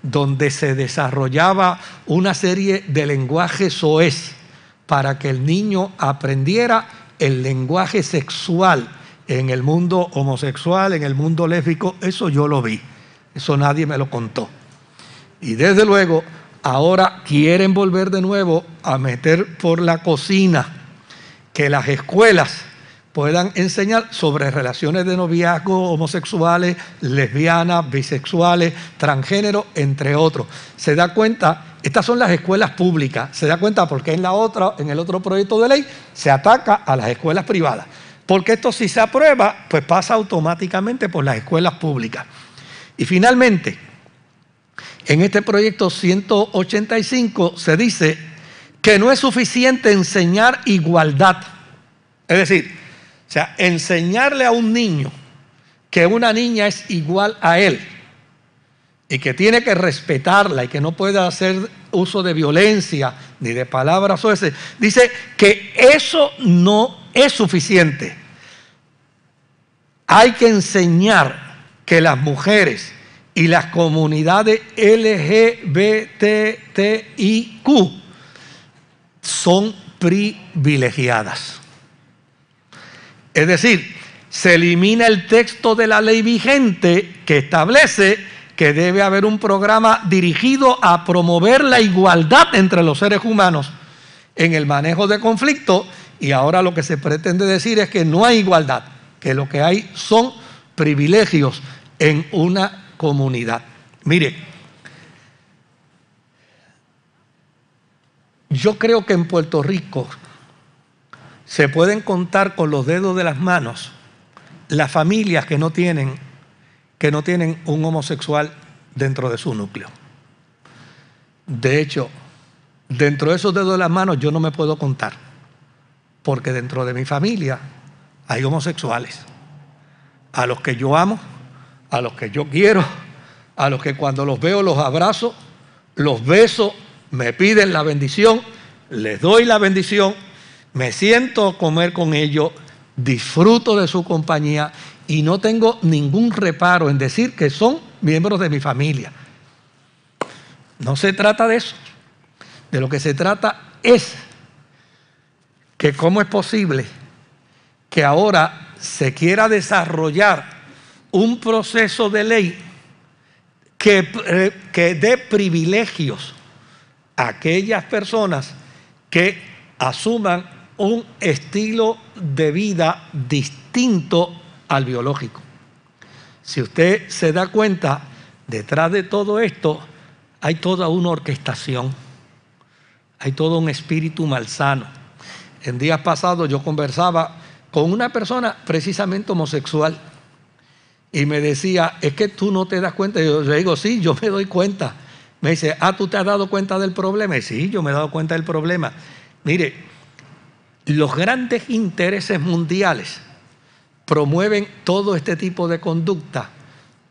donde se desarrollaba una serie de lenguajes soez para que el niño aprendiera el lenguaje sexual en el mundo homosexual, en el mundo lésbico. Eso yo lo vi. Eso nadie me lo contó. Y desde luego, ahora quieren volver de nuevo a meter por la cocina que las escuelas puedan enseñar sobre relaciones de noviazgo homosexuales, lesbianas, bisexuales, transgénero, entre otros. Se da cuenta estas son las escuelas públicas. Se da cuenta porque en, la otra, en el otro proyecto de ley se ataca a las escuelas privadas. Porque esto si se aprueba, pues pasa automáticamente por las escuelas públicas. Y finalmente, en este proyecto 185 se dice que no es suficiente enseñar igualdad. Es decir, sea, enseñarle a un niño que una niña es igual a él y que tiene que respetarla y que no puede hacer uso de violencia ni de palabras sueces, dice que eso no es suficiente. Hay que enseñar que las mujeres y las comunidades LGBTIQ son privilegiadas. Es decir, se elimina el texto de la ley vigente que establece que debe haber un programa dirigido a promover la igualdad entre los seres humanos en el manejo de conflictos y ahora lo que se pretende decir es que no hay igualdad, que lo que hay son privilegios en una comunidad. Mire, yo creo que en Puerto Rico se pueden contar con los dedos de las manos las familias que no tienen que no tienen un homosexual dentro de su núcleo. De hecho, dentro de esos dedos de las manos yo no me puedo contar, porque dentro de mi familia hay homosexuales, a los que yo amo, a los que yo quiero, a los que cuando los veo los abrazo, los beso, me piden la bendición, les doy la bendición, me siento comer con ellos, disfruto de su compañía y no tengo ningún reparo en decir que son miembros de mi familia. No se trata de eso. De lo que se trata es que cómo es posible que ahora se quiera desarrollar un proceso de ley que, eh, que dé privilegios a aquellas personas que asuman un estilo de vida distinto al biológico. Si usted se da cuenta, detrás de todo esto hay toda una orquestación, hay todo un espíritu malsano. En días pasados yo conversaba con una persona precisamente homosexual y me decía, es que tú no te das cuenta. Yo digo, sí, yo me doy cuenta. Me dice, ah, tú te has dado cuenta del problema. Y sí, yo me he dado cuenta del problema. Mire, los grandes intereses mundiales promueven todo este tipo de conducta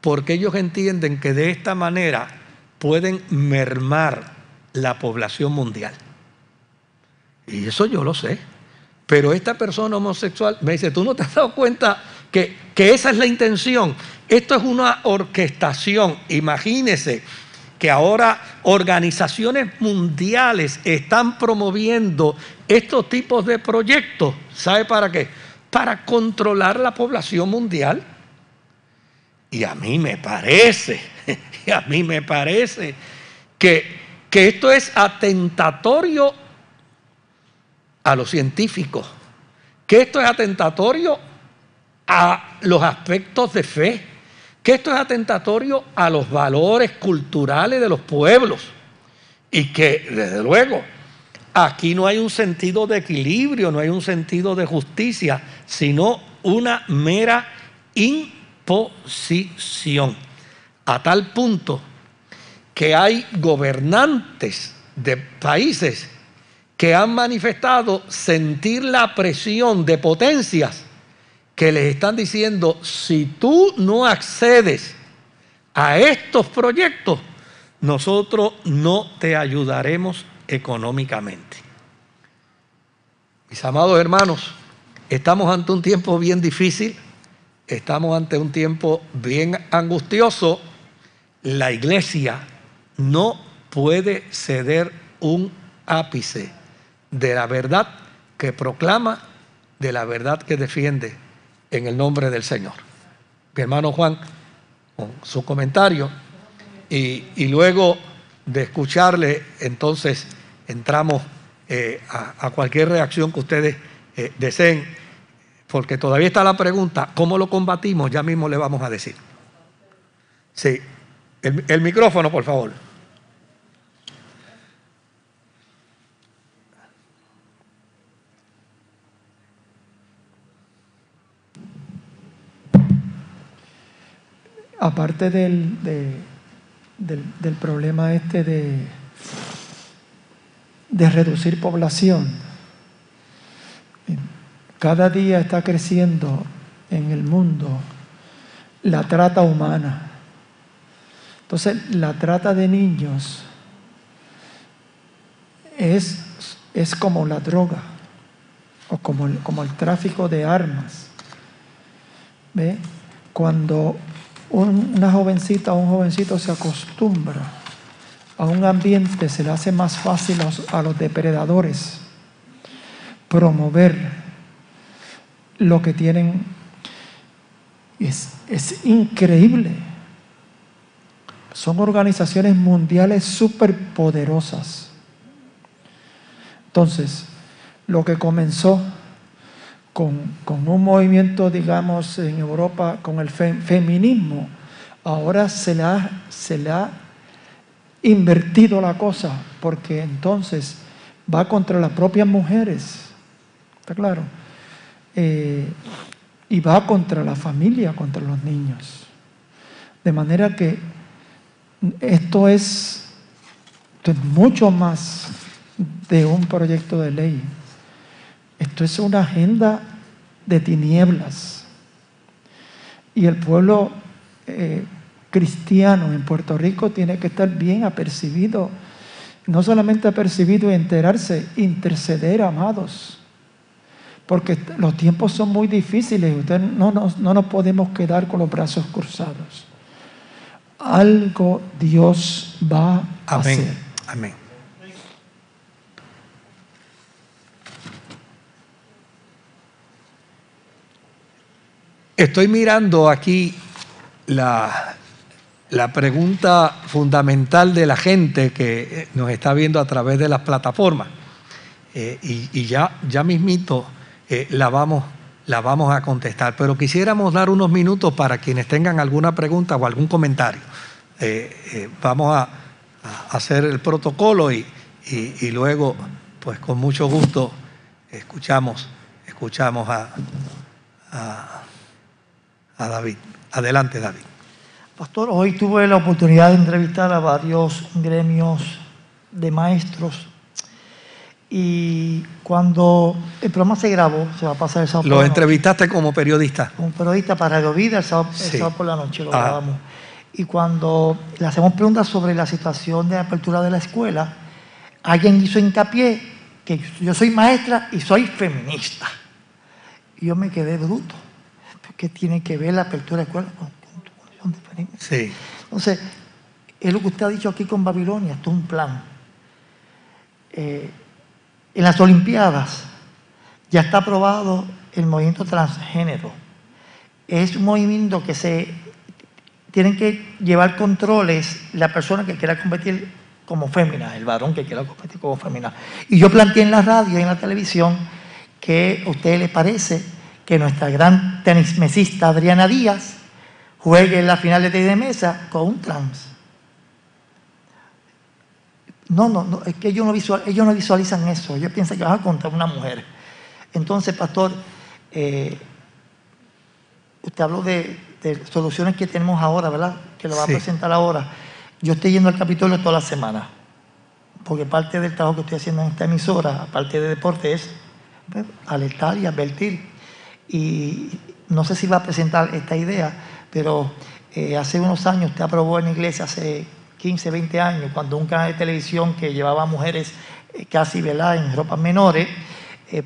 porque ellos entienden que de esta manera pueden mermar la población mundial. Y eso yo lo sé. Pero esta persona homosexual me dice, ¿tú no te has dado cuenta que, que esa es la intención? Esto es una orquestación. Imagínese que ahora organizaciones mundiales están promoviendo estos tipos de proyectos. ¿Sabe para qué? para controlar la población mundial. Y a mí me parece, (laughs) y a mí me parece que, que esto es atentatorio a los científicos, que esto es atentatorio a los aspectos de fe, que esto es atentatorio a los valores culturales de los pueblos y que, desde luego, Aquí no hay un sentido de equilibrio, no hay un sentido de justicia, sino una mera imposición. A tal punto que hay gobernantes de países que han manifestado sentir la presión de potencias que les están diciendo, si tú no accedes a estos proyectos, nosotros no te ayudaremos económicamente. Mis amados hermanos, estamos ante un tiempo bien difícil, estamos ante un tiempo bien angustioso. La iglesia no puede ceder un ápice de la verdad que proclama, de la verdad que defiende en el nombre del Señor. Mi hermano Juan, con su comentario, y, y luego de escucharle, entonces entramos eh, a, cualquier reacción que ustedes eh, deseen, porque todavía está la pregunta, ¿cómo lo combatimos? Ya mismo le vamos a decir. Sí, el, el micrófono, por favor. aparte del, del, problema este de, de reducir población, cada día está creciendo en el mundo la trata humana. Entonces, la trata de niños es, es como la droga o como el, como el tráfico de armas. ¿Ve? Cuando una jovencita o un jovencito se acostumbra a un ambiente, se le hace más fácil a los depredadores promover lo que tienen. Es, es increíble. Son organizaciones mundiales superpoderosas. Entonces, lo que comenzó con, un movimiento, digamos, en Europa, con el feminismo, ahora se le, ha, se le invertido la cosa, porque entonces va contra las propias mujeres, ¿está claro? Eh, y va contra la familia, contra los niños. De manera que esto es, esto es mucho más de un proyecto de ley. Esto es una agenda de tinieblas. Y el pueblo eh, cristiano en Puerto Rico tiene que estar bien apercibido. No solamente apercibido y enterarse, interceder, amados. Porque los tiempos son muy difíciles. Usted, no, no nos podemos quedar con los brazos cruzados. Algo Dios va a hacer. Amén. Estoy mirando aquí la, pregunta fundamental de la gente que nos está viendo a través de las plataformas. Eh, y, ya, ya mismito eh, la, vamos, la vamos a contestar. Pero quisiéramos dar unos minutos para quienes tengan alguna pregunta o algún comentario. Eh, vamos a, hacer el protocolo y, y, luego, pues con mucho gusto, escuchamos, escuchamos a David. Adelante, David. Pastor, hoy tuve la oportunidad de entrevistar a varios gremios de maestros y cuando el programa se grabó, se va a pasar el sábado. ¿Lo entrevistaste como periodista? Como periodista para Radio Vida el sábado, por la noche, lo ah. grabamos. Y cuando le hacemos preguntas sobre la situación de apertura de la escuela, alguien hizo hincapié que yo soy maestra y soy feminista. Y yo me quedé bruto. ¿Qué tiene que ver la apertura de escuelas con, con, con Sí. Entonces, es lo que usted ha dicho aquí con Babilonia, esto es un plan. Eh, en las Olimpiadas ya está aprobado el movimiento transgénero. Es un movimiento que se tienen que llevar controles la persona que quiera competir como fémina, el varón que quiera competir como fémina. Y yo planteé en la radio y en la televisión que a ustedes les parece que nuestra gran tenismesista Adriana Díaz juegue en la final de tenis de mesa con un trans. No, no, no, es que ellos no, visual, ellos no visualizan eso, ellos piensan que van a contra una mujer. Entonces, pastor, eh, usted habló de, soluciones que tenemos ahora, ¿verdad? Que lo va a presentar ahora. Yo estoy yendo al capítulo toda la semana, porque parte del trabajo que estoy haciendo en esta emisora, aparte de deporte, es pues, alertar y advertir y no sé si va a presentar esta idea, pero eh, hace unos años usted aprobó en la iglesia, hace 15, 20 años, cuando un canal de televisión que llevaba mujeres eh, casi veladas en ropas menores, eh,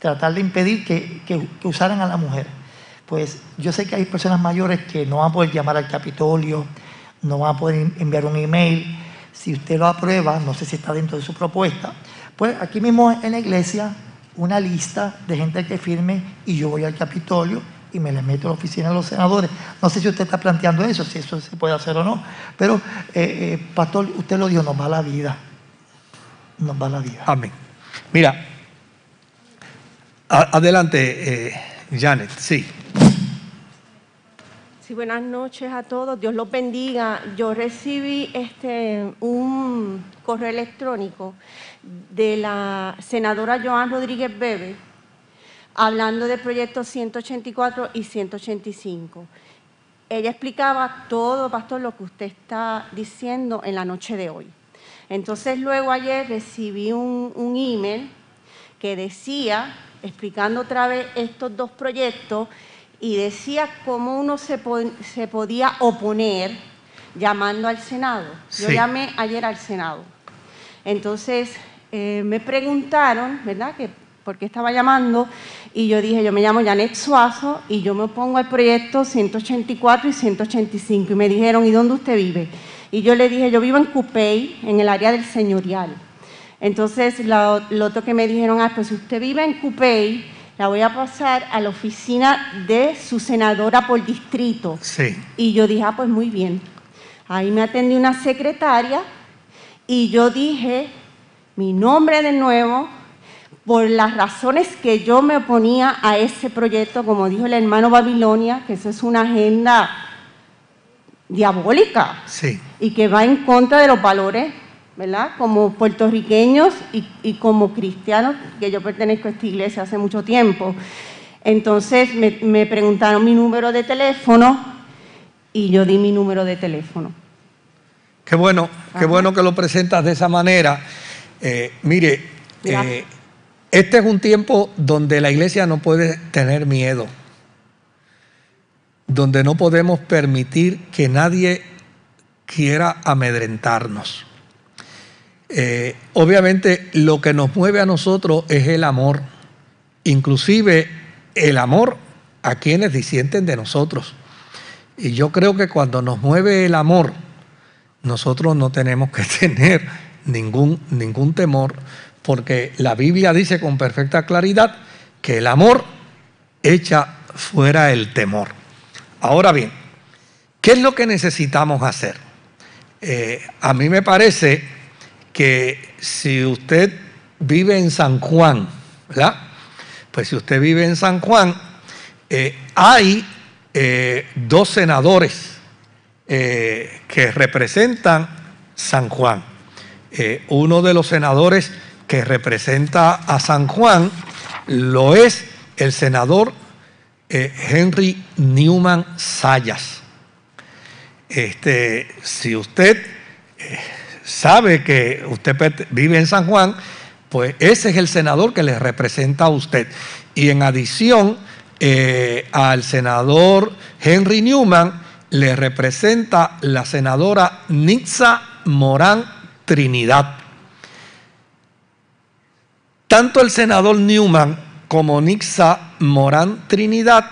tratar de impedir que, que, usaran a la mujer. Pues yo sé que hay personas mayores que no van a poder llamar al Capitolio, no van a poder enviar un email. Si usted lo aprueba, no sé si está dentro de su propuesta, pues aquí mismo en la iglesia una lista de gente que firme y yo voy al Capitolio y me le meto a la oficina de los senadores. No sé si usted está planteando eso, si eso se puede hacer o no, pero, eh, eh, pastor, usted lo dijo, nos va la vida. Nos va la vida. Amén. Mira, adelante, eh, Janet, sí. Sí, buenas noches a todos. Dios los bendiga. Yo recibí este un correo electrónico de la senadora Joan Rodríguez Bebe hablando de proyectos 184 y 185. Ella explicaba todo, pastor, lo que usted está diciendo en la noche de hoy. Entonces luego ayer recibí un, un email que decía, explicando otra vez estos dos proyectos, y decía cómo uno se, podía oponer llamando al Senado. Yo Sí. llamé ayer al Senado. Entonces eh, me preguntaron, ¿verdad? Que por qué estaba llamando y yo dije, yo me llamo Janet Suazo y yo me opongo al proyecto 184 y 185 y me dijeron, ¿y dónde usted vive? Y yo le dije, yo vivo en Cupey, en el área del señorial. Entonces lo, lo otro que me dijeron, ah, pues si usted vive en Cupey, la voy a pasar a la oficina de su senadora por distrito. Sí. Y yo dije, ah, pues muy bien. Ahí me atendió una secretaria y yo dije mi nombre de nuevo por las razones que yo me oponía a ese proyecto, como dijo el hermano Babilonia, que eso es una agenda diabólica Sí. y que va en contra de los valores, ¿verdad? Como puertorriqueños y, y como cristianos, que yo pertenezco a esta iglesia hace mucho tiempo. Entonces me, me preguntaron mi número de teléfono y yo di mi número de teléfono. Qué bueno, qué bueno que lo presentas de esa manera. Eh, mire, eh, este es un tiempo donde la iglesia no puede tener miedo, donde no podemos permitir que nadie quiera amedrentarnos. Eh, obviamente lo que nos mueve a nosotros es el amor, inclusive el amor a quienes disienten de nosotros. Y yo creo que cuando nos mueve el amor, nosotros no tenemos que (laughs) tener ningún, ningún temor, porque la Biblia dice con perfecta claridad que el amor echa fuera el temor. Ahora bien, ¿qué es lo que necesitamos hacer? Eh, a mí me parece que si usted vive en San Juan, ¿verdad? Pues si usted vive en San Juan, eh, hay eh, dos senadores que representan San Juan. Eh, uno de los senadores que representa a San Juan lo es el senador eh, Henry Newman Sayas. Este, si usted eh, sabe que usted vive en San Juan, pues ese es el senador que le representa a usted. Y en adición al senador Henry Newman, le representa la senadora Nixa Morán Trinidad. Tanto el senador Newman como Nixa Morán Trinidad,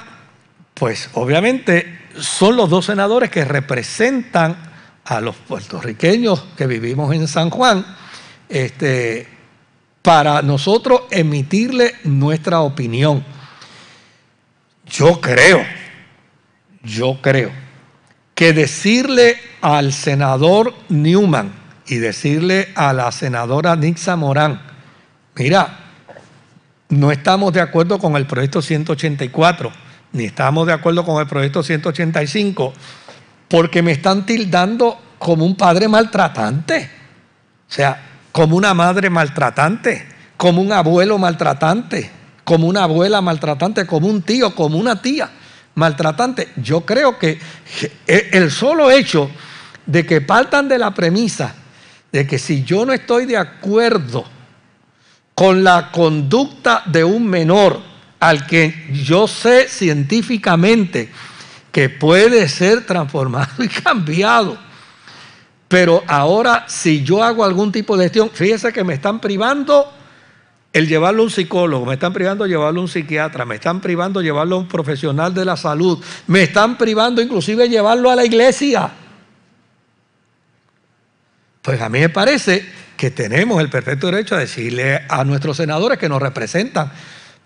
pues obviamente son los dos senadores que representan a los puertorriqueños que vivimos en San Juan, este, para nosotros emitirle nuestra opinión. Yo creo, yo creo que decirle al senador Newman y decirle a la senadora Nixa Morán, mira, no estamos de acuerdo con el proyecto 184, ni estamos de acuerdo con el proyecto 185, porque me están tildando como un padre maltratante, o sea, como una madre maltratante, como un abuelo maltratante, como una abuela maltratante, como un tío, como una tía maltratante. Yo creo que el solo hecho de que partan de la premisa de que si yo no estoy de acuerdo con la conducta de un menor al que yo sé científicamente que puede ser transformado y (laughs) cambiado, pero ahora si yo hago algún tipo de gestión, fíjese que me están privando el llevarlo a un psicólogo, me están privando llevarlo a un psiquiatra, me están privando llevarlo a un profesional de la salud, me están privando inclusive llevarlo a la iglesia. Pues a mí me parece que tenemos el perfecto derecho a decirle a nuestros senadores que nos representan,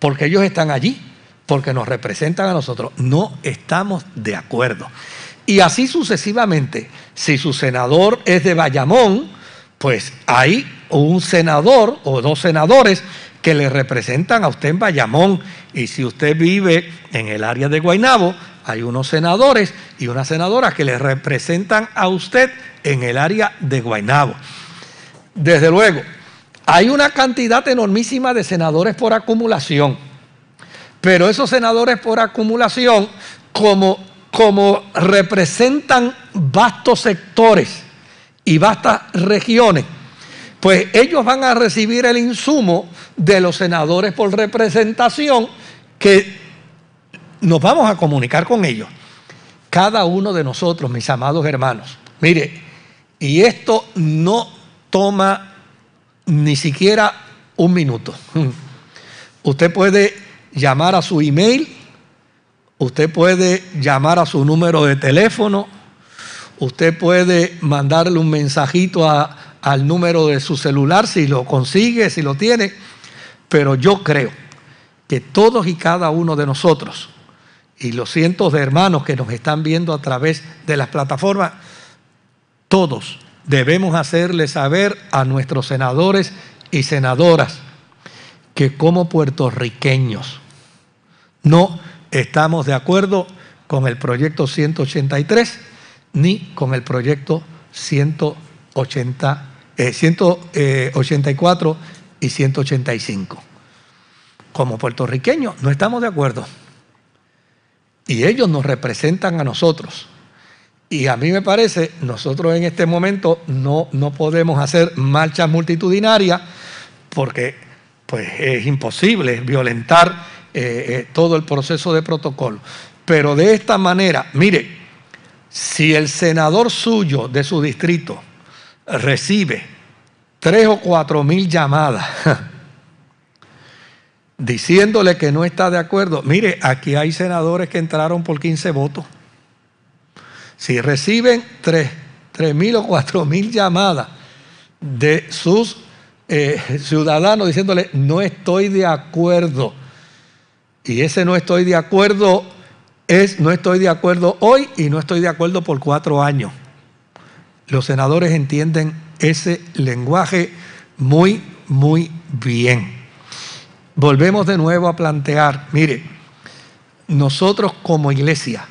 porque ellos están allí, porque nos representan a nosotros. No estamos de acuerdo. Y así sucesivamente, si su senador es de Bayamón, pues hay un senador o dos senadores que le representan a usted en Bayamón. Y si usted vive en el área de Guaynabo, hay unos senadores y una senadora que le representan a usted en el área de Guaynabo. Desde luego, hay una cantidad enormísima de senadores por acumulación, pero esos senadores por acumulación, como, como representan vastos sectores y vastas regiones, pues ellos van a recibir el insumo de los senadores por representación que nos vamos a comunicar con ellos. Cada uno de nosotros, mis amados hermanos, Mire, y esto no toma ni siquiera un minuto. (laughs) Usted puede llamar a su email, usted puede llamar a su número de teléfono, usted puede mandarle un mensajito al número de su celular si lo consigue, si lo tiene, pero yo creo que todos y cada uno de nosotros y los cientos de hermanos que nos están viendo a través de las plataformas, todos debemos hacerle saber a nuestros senadores y senadoras que como puertorriqueños no estamos de acuerdo con el proyecto 183 ni con el proyecto 180, 184 eh, y 185. Como puertorriqueños no estamos de acuerdo. Y ellos nos representan a nosotros. Y a mí me parece, nosotros en este momento no, no podemos hacer marchas multitudinarias porque pues, es imposible violentar eh, eh, todo el proceso de protocolo. Pero de esta manera, mire, si el senador suyo de su distrito recibe tres o cuatro mil llamadas (laughs) diciéndole que no está de acuerdo, mire, aquí hay senadores que entraron por 15 votos. Si reciben tres, mil o cuatro mil llamadas de sus eh, ciudadanos diciéndole no estoy de acuerdo, y ese no estoy de acuerdo es no estoy de acuerdo hoy y no estoy de acuerdo por cuatro años. Los senadores entienden ese lenguaje muy, muy bien. Volvemos de nuevo a plantear, mire, nosotros como iglesia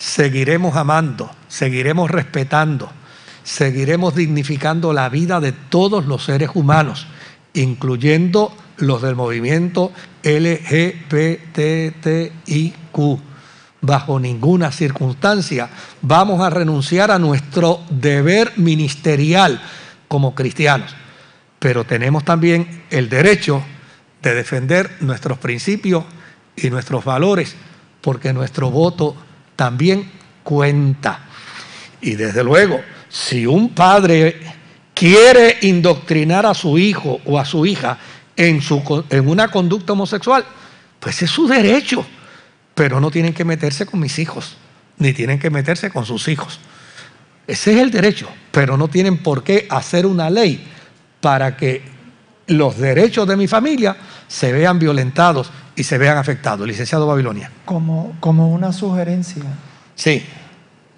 seguiremos amando, seguiremos respetando, seguiremos dignificando la vida de todos los seres humanos, incluyendo los del movimiento LGBTIQ bajo ninguna circunstancia vamos a renunciar a nuestro deber ministerial como cristianos. Pero tenemos también el derecho de defender nuestros principios y nuestros valores, porque nuestro voto también cuenta. Y desde luego, si un padre quiere indoctrinar a su hijo o a su hija en, su, en una conducta homosexual, pues es su derecho pero no tienen que meterse con mis hijos, ni tienen que meterse con sus hijos. Ese es el derecho, pero no tienen por qué hacer una ley para que los derechos de mi familia se vean violentados y se vean afectados. Licenciado Babilonia. Como, como una sugerencia. Sí.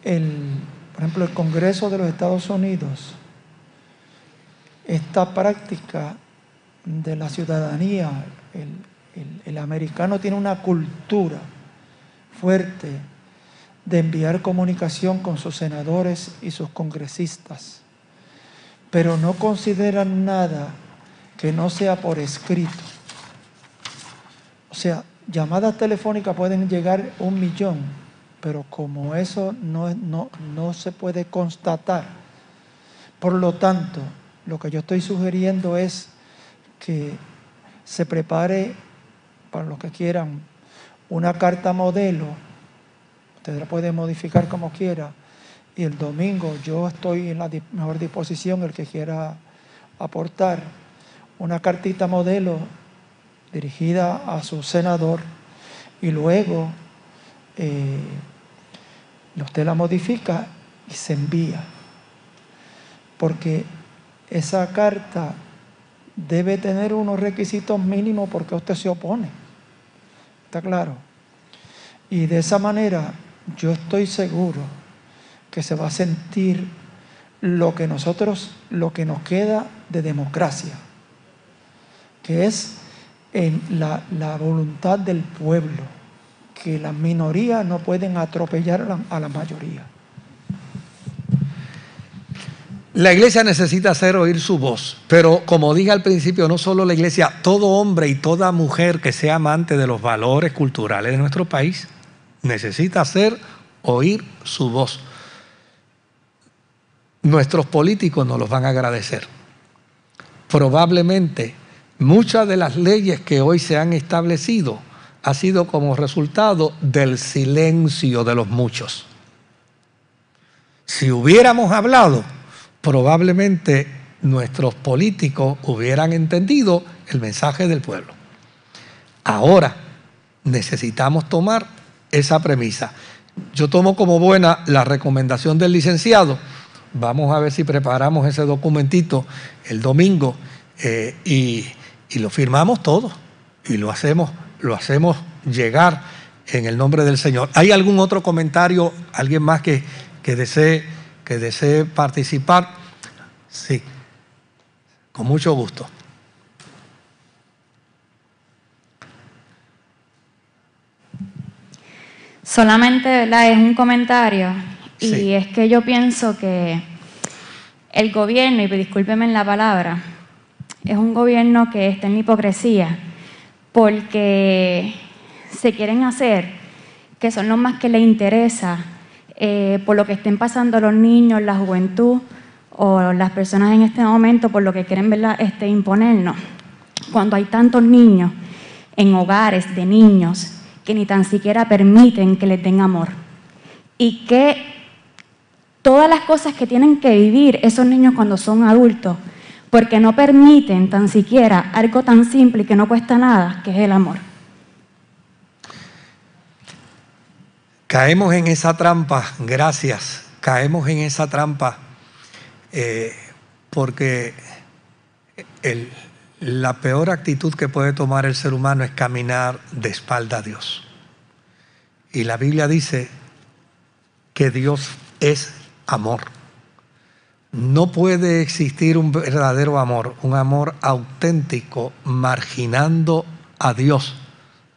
El, por ejemplo, el Congreso de los Estados Unidos, esta práctica de la ciudadanía, el americano tiene una cultura fuerte de enviar comunicación con sus senadores y sus congresistas, pero no consideran nada que no sea por escrito. O sea, llamadas telefónicas pueden llegar un millón, pero como eso no, no, no se puede constatar, por lo tanto, lo que yo estoy sugiriendo es que se prepare, para los que quieran, una carta modelo, usted la puede modificar como quiera, y el domingo yo estoy en la mejor disposición, el que quiera aportar una cartita modelo dirigida a su senador y luego eh, usted la modifica y se envía. Porque esa carta debe tener unos requisitos mínimos porque usted se opone. ¿Está claro? Y de esa manera yo estoy seguro que se va a sentir lo que nosotros, lo que nos queda de democracia, que es en la, la voluntad del pueblo, que las minorías no pueden atropellar a la, a la mayoría. La iglesia necesita hacer oír su voz, pero como dije al principio, no solo la iglesia, todo hombre y toda mujer que sea amante de los valores culturales de nuestro país necesita hacer oír su voz. Nuestros políticos nos los van a agradecer. Probablemente muchas de las leyes que hoy se han establecido ha sido como resultado del silencio de los muchos. Si hubiéramos hablado, probablemente nuestros políticos hubieran entendido el mensaje del pueblo. Ahora necesitamos tomar esa premisa. Yo tomo como buena la recomendación del licenciado. Vamos a ver si preparamos ese documentito el domingo eh, y, y, lo firmamos todos y lo hacemos, lo hacemos llegar en el nombre del Señor. ¿Hay algún otro comentario? ¿Alguien más que, que, desee, que desee participar? Sí, con mucho gusto. Solamente ¿verdad? es un comentario y es que yo pienso que el gobierno, y discúlpeme en la palabra, es un gobierno que está en hipocresía porque se quieren hacer que son los más que les interesa eh, por lo que estén pasando los niños, la juventud o las personas en este momento por lo que quieren. Este, imponernos. Cuando hay tantos niños en hogares de niños que ni tan siquiera permiten que les den amor. Y que todas las cosas que tienen que vivir esos niños cuando son adultos, porque no permiten tan siquiera algo tan simple y que no cuesta nada, que es el amor. Caemos en esa trampa, gracias, caemos en esa trampa eh, porque la peor actitud que puede tomar el ser humano es caminar de espalda a Dios. Y la Biblia dice que Dios es amor. No puede existir un verdadero amor, un amor auténtico, marginando a Dios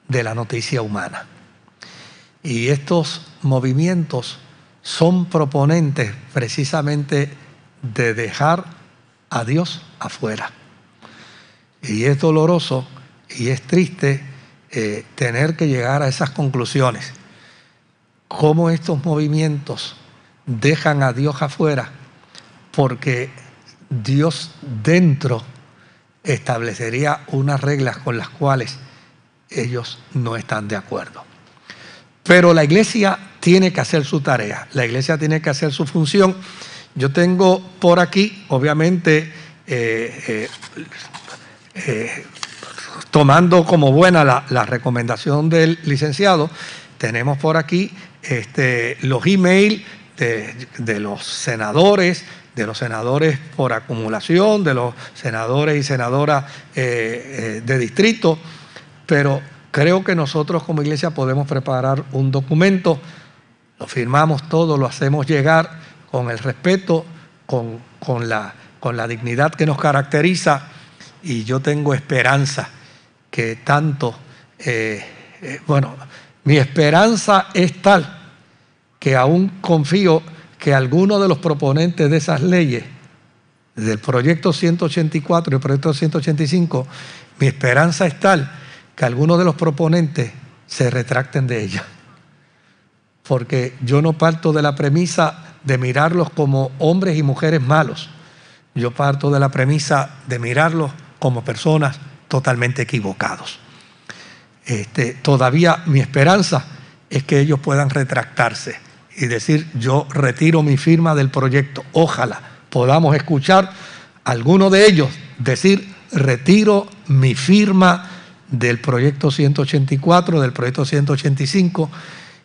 de la noticia humana. Y estos movimientos son proponentes precisamente de dejar a Dios afuera. Y es doloroso y es triste eh, tener que llegar a esas conclusiones. Cómo estos movimientos dejan a Dios afuera porque Dios dentro establecería unas reglas con las cuales ellos no están de acuerdo. Pero la iglesia tiene que hacer su tarea, la iglesia tiene que hacer su función. Yo tengo por aquí, obviamente, eh, eh, eh, tomando como buena la, recomendación del licenciado, tenemos por aquí este, los emails de, los senadores, de los senadores por acumulación, de los senadores y senadoras eh, eh, de distrito, pero creo que nosotros como iglesia podemos preparar un documento, lo firmamos todo, lo hacemos llegar con el respeto, con, la, con la dignidad que nos caracteriza. Y yo tengo esperanza que tanto, eh, bueno, mi esperanza es tal que aún confío que algunos de los proponentes de esas leyes, del proyecto 184 y el proyecto 185, mi esperanza es tal que algunos de los proponentes se retracten de ellas. Porque yo no parto de la premisa de mirarlos como hombres y mujeres malos. Yo parto de la premisa de mirarlos como personas totalmente equivocados. Este, todavía mi esperanza es que ellos puedan retractarse y decir yo retiro mi firma del proyecto. Ojalá podamos escuchar a alguno de ellos decir retiro mi firma del proyecto 184, del proyecto 185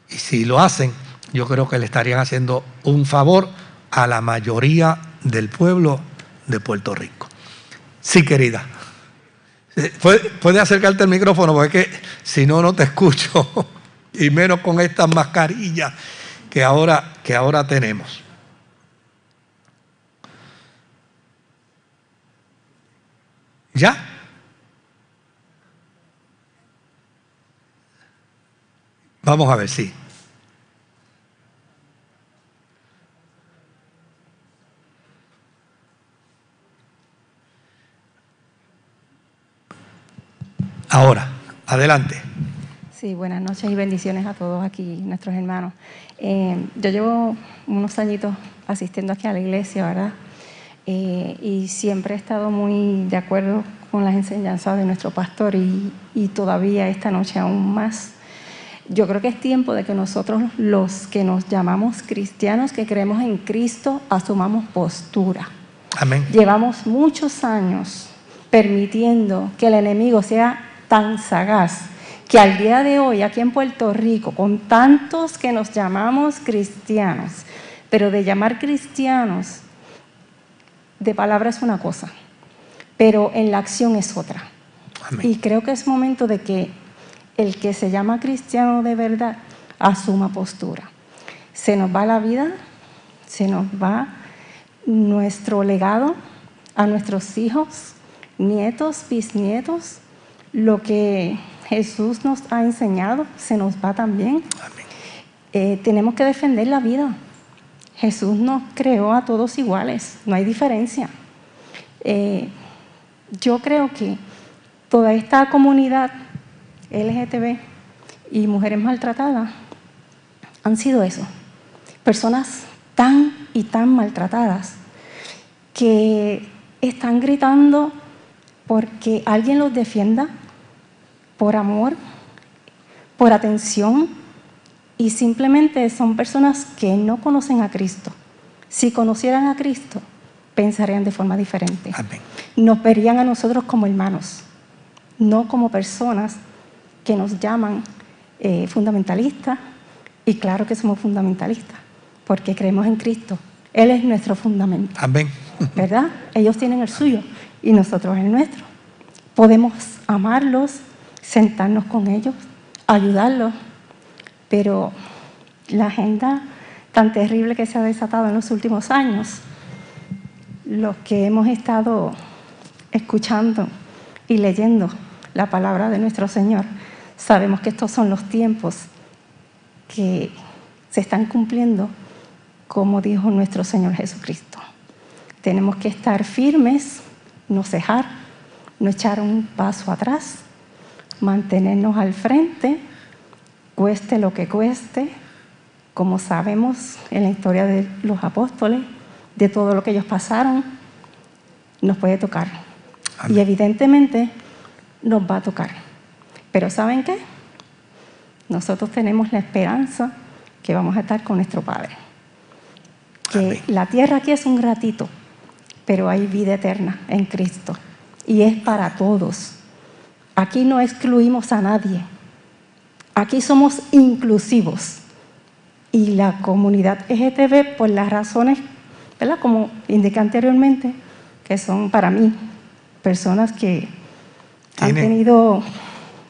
y si lo hacen yo creo que le estarían haciendo un favor a la mayoría del pueblo de Puerto Rico. Sí, querida. Puede acercarte el micrófono porque si no, no te (laughs) escucho. Y menos con estas mascarillas que ahora, que ahora tenemos. ¿Ya? Vamos a ver, sí. Ahora, adelante. Sí, buenas noches y bendiciones a todos aquí, nuestros hermanos. Eh, yo llevo unos añitos asistiendo aquí a la iglesia, ¿verdad? Eh, y siempre he estado muy de acuerdo con las enseñanzas de nuestro pastor y, todavía esta noche aún más. yo creo que es tiempo de que nosotros, los que nos llamamos cristianos, que creemos en Cristo, asumamos postura. Amén. Llevamos muchos años permitiendo que el enemigo sea tan sagaz que al día de hoy aquí en Puerto Rico, con tantos que nos llamamos cristianos, pero de llamar cristianos, de palabra es una cosa, pero en la acción es otra. Amén. Y creo que es momento de que el que se llama cristiano de verdad asuma postura. Se nos va la vida, se nos va nuestro legado a nuestros hijos, nietos, bisnietos, lo que Jesús nos ha enseñado se nos va también. Eh, tenemos que defender la vida. Jesús nos creó a todos iguales, no hay diferencia. Eh, yo creo que toda esta comunidad LGTB y mujeres maltratadas han sido eso, personas tan y tan maltratadas que están gritando porque alguien los defienda por amor, por atención y simplemente son personas que no conocen a Cristo. Si conocieran a Cristo, pensarían de forma diferente. Amén. Nos verían a nosotros como hermanos, no como personas que nos llaman eh, fundamentalistas. Y claro que somos fundamentalistas, porque creemos en Cristo. Él es nuestro fundamento. Amén. ¿verdad? Ellos tienen el suyo y nosotros el nuestro. Podemos amarlos, sentarnos con ellos, ayudarlos, pero la agenda tan terrible que se ha desatado en los últimos años, los que hemos estado escuchando y leyendo la palabra de nuestro Señor, sabemos que estos son los tiempos que se están cumpliendo como dijo nuestro Señor Jesucristo. Tenemos que estar firmes, no cejar, no echar un paso atrás, mantenernos al frente, cueste lo que cueste, como sabemos en la historia de los apóstoles, de todo lo que ellos pasaron, nos puede tocar. Amén. Y evidentemente nos va a tocar. Pero ¿saben qué? Nosotros tenemos la esperanza que vamos a estar con nuestro Padre. Que Amén. la tierra aquí es un ratito, pero hay vida eterna en Cristo. Y es para todos. Aquí no excluimos a nadie. Aquí somos inclusivos. Y la comunidad LGTB, por las razones, ¿verdad? Como indiqué anteriormente, que son para mí personas que han tenido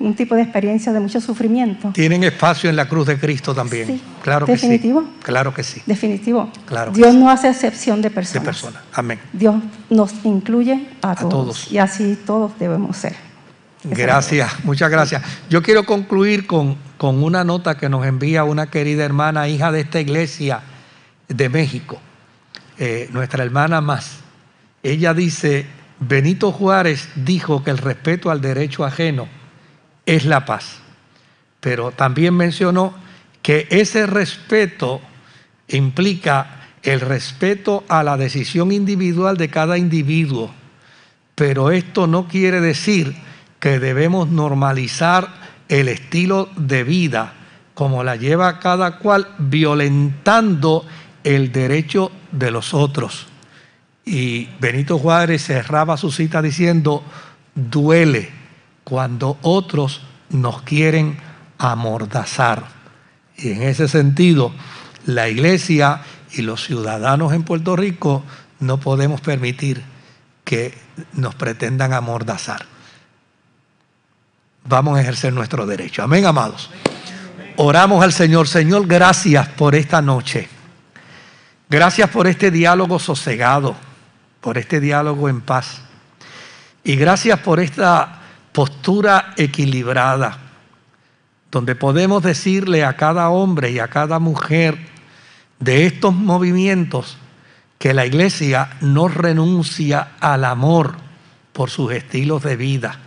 un tipo de experiencia de mucho sufrimiento. Tienen espacio en la cruz de Cristo también. Sí. Claro que ¿Definitivo? sí. Claro que sí. Definitivo. Claro que Dios sí. no hace excepción de De personas. personas. Amén. Dios nos incluye a, todos, todos. Y así todos debemos ser. Gracias, muchas gracias. Yo quiero concluir con, con una nota que nos envía una querida hermana, hija de esta iglesia de México, eh, nuestra hermana más. Ella dice, Benito Juárez dijo que el respeto al derecho ajeno es la paz, pero también mencionó que ese respeto implica el respeto a la decisión individual de cada individuo pero esto no quiere decir que debemos normalizar el estilo de vida como la lleva cada cual, violentando el derecho de los otros. Y Benito Juárez cerraba su cita diciendo, duele cuando otros nos quieren amordazar. Y en ese sentido, la iglesia y los ciudadanos en Puerto Rico no podemos permitir que nos pretendan amordazar. Vamos a ejercer nuestro derecho. Amén, amados. Oramos al Señor. Señor, gracias por esta noche. Gracias por este diálogo sosegado, por este diálogo en paz. Y gracias por esta postura equilibrada, donde podemos decirle a cada hombre y a cada mujer de estos movimientos que la iglesia no renuncia al amor por sus estilos de vida,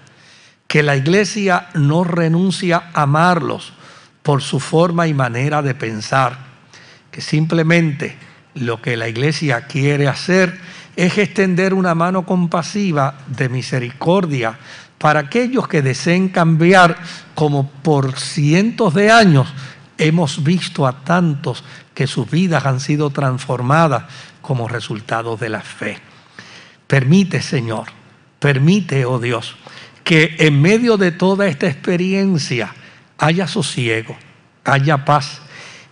que la iglesia no renuncia a amarlos por su forma y manera de pensar, que simplemente lo que la iglesia quiere hacer es extender una mano compasiva de misericordia para aquellos que deseen cambiar, como por cientos de años hemos visto a tantos que sus vidas han sido transformadas como resultado de la fe. Permite, Señor, permite, oh Dios, que en medio de toda esta experiencia haya sosiego, haya paz.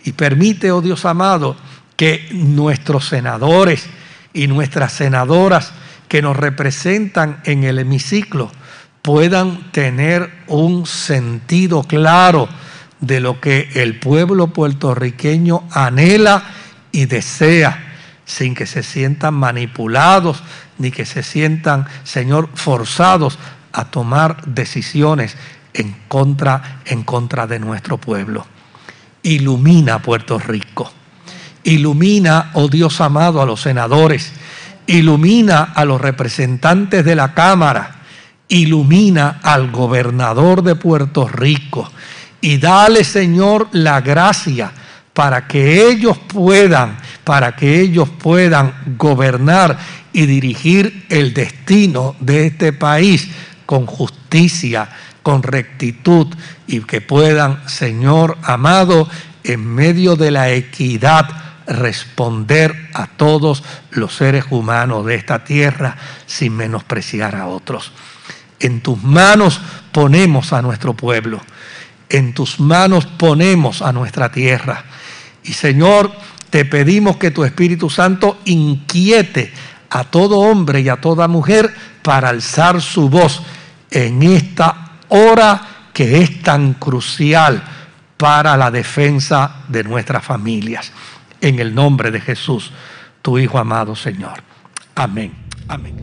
Y permite, oh Dios amado, que nuestros senadores y nuestras senadoras que nos representan en el hemiciclo puedan tener un sentido claro de lo que el pueblo puertorriqueño anhela y desea, sin que se sientan manipulados ni que se sientan, Señor, forzados a tomar decisiones en contra, en contra de nuestro pueblo. Ilumina Puerto Rico. Ilumina, oh Dios amado, a los senadores. Ilumina a los representantes de la Cámara. Ilumina al gobernador de Puerto Rico. Y dale, Señor, la gracia para que ellos puedan, para que ellos puedan gobernar y dirigir el destino de este país con justicia, con rectitud y que puedan, Señor amado, en medio de la equidad, responder a todos los seres humanos de esta tierra sin menospreciar a otros. En tus manos ponemos a nuestro pueblo, en tus manos ponemos a nuestra tierra. Y Señor, te pedimos que tu Espíritu Santo inquiete a todo hombre y a toda mujer para alzar su voz en esta hora que es tan crucial para la defensa de nuestras familias. En el nombre de Jesús, tu Hijo amado Señor. Amén. Amén.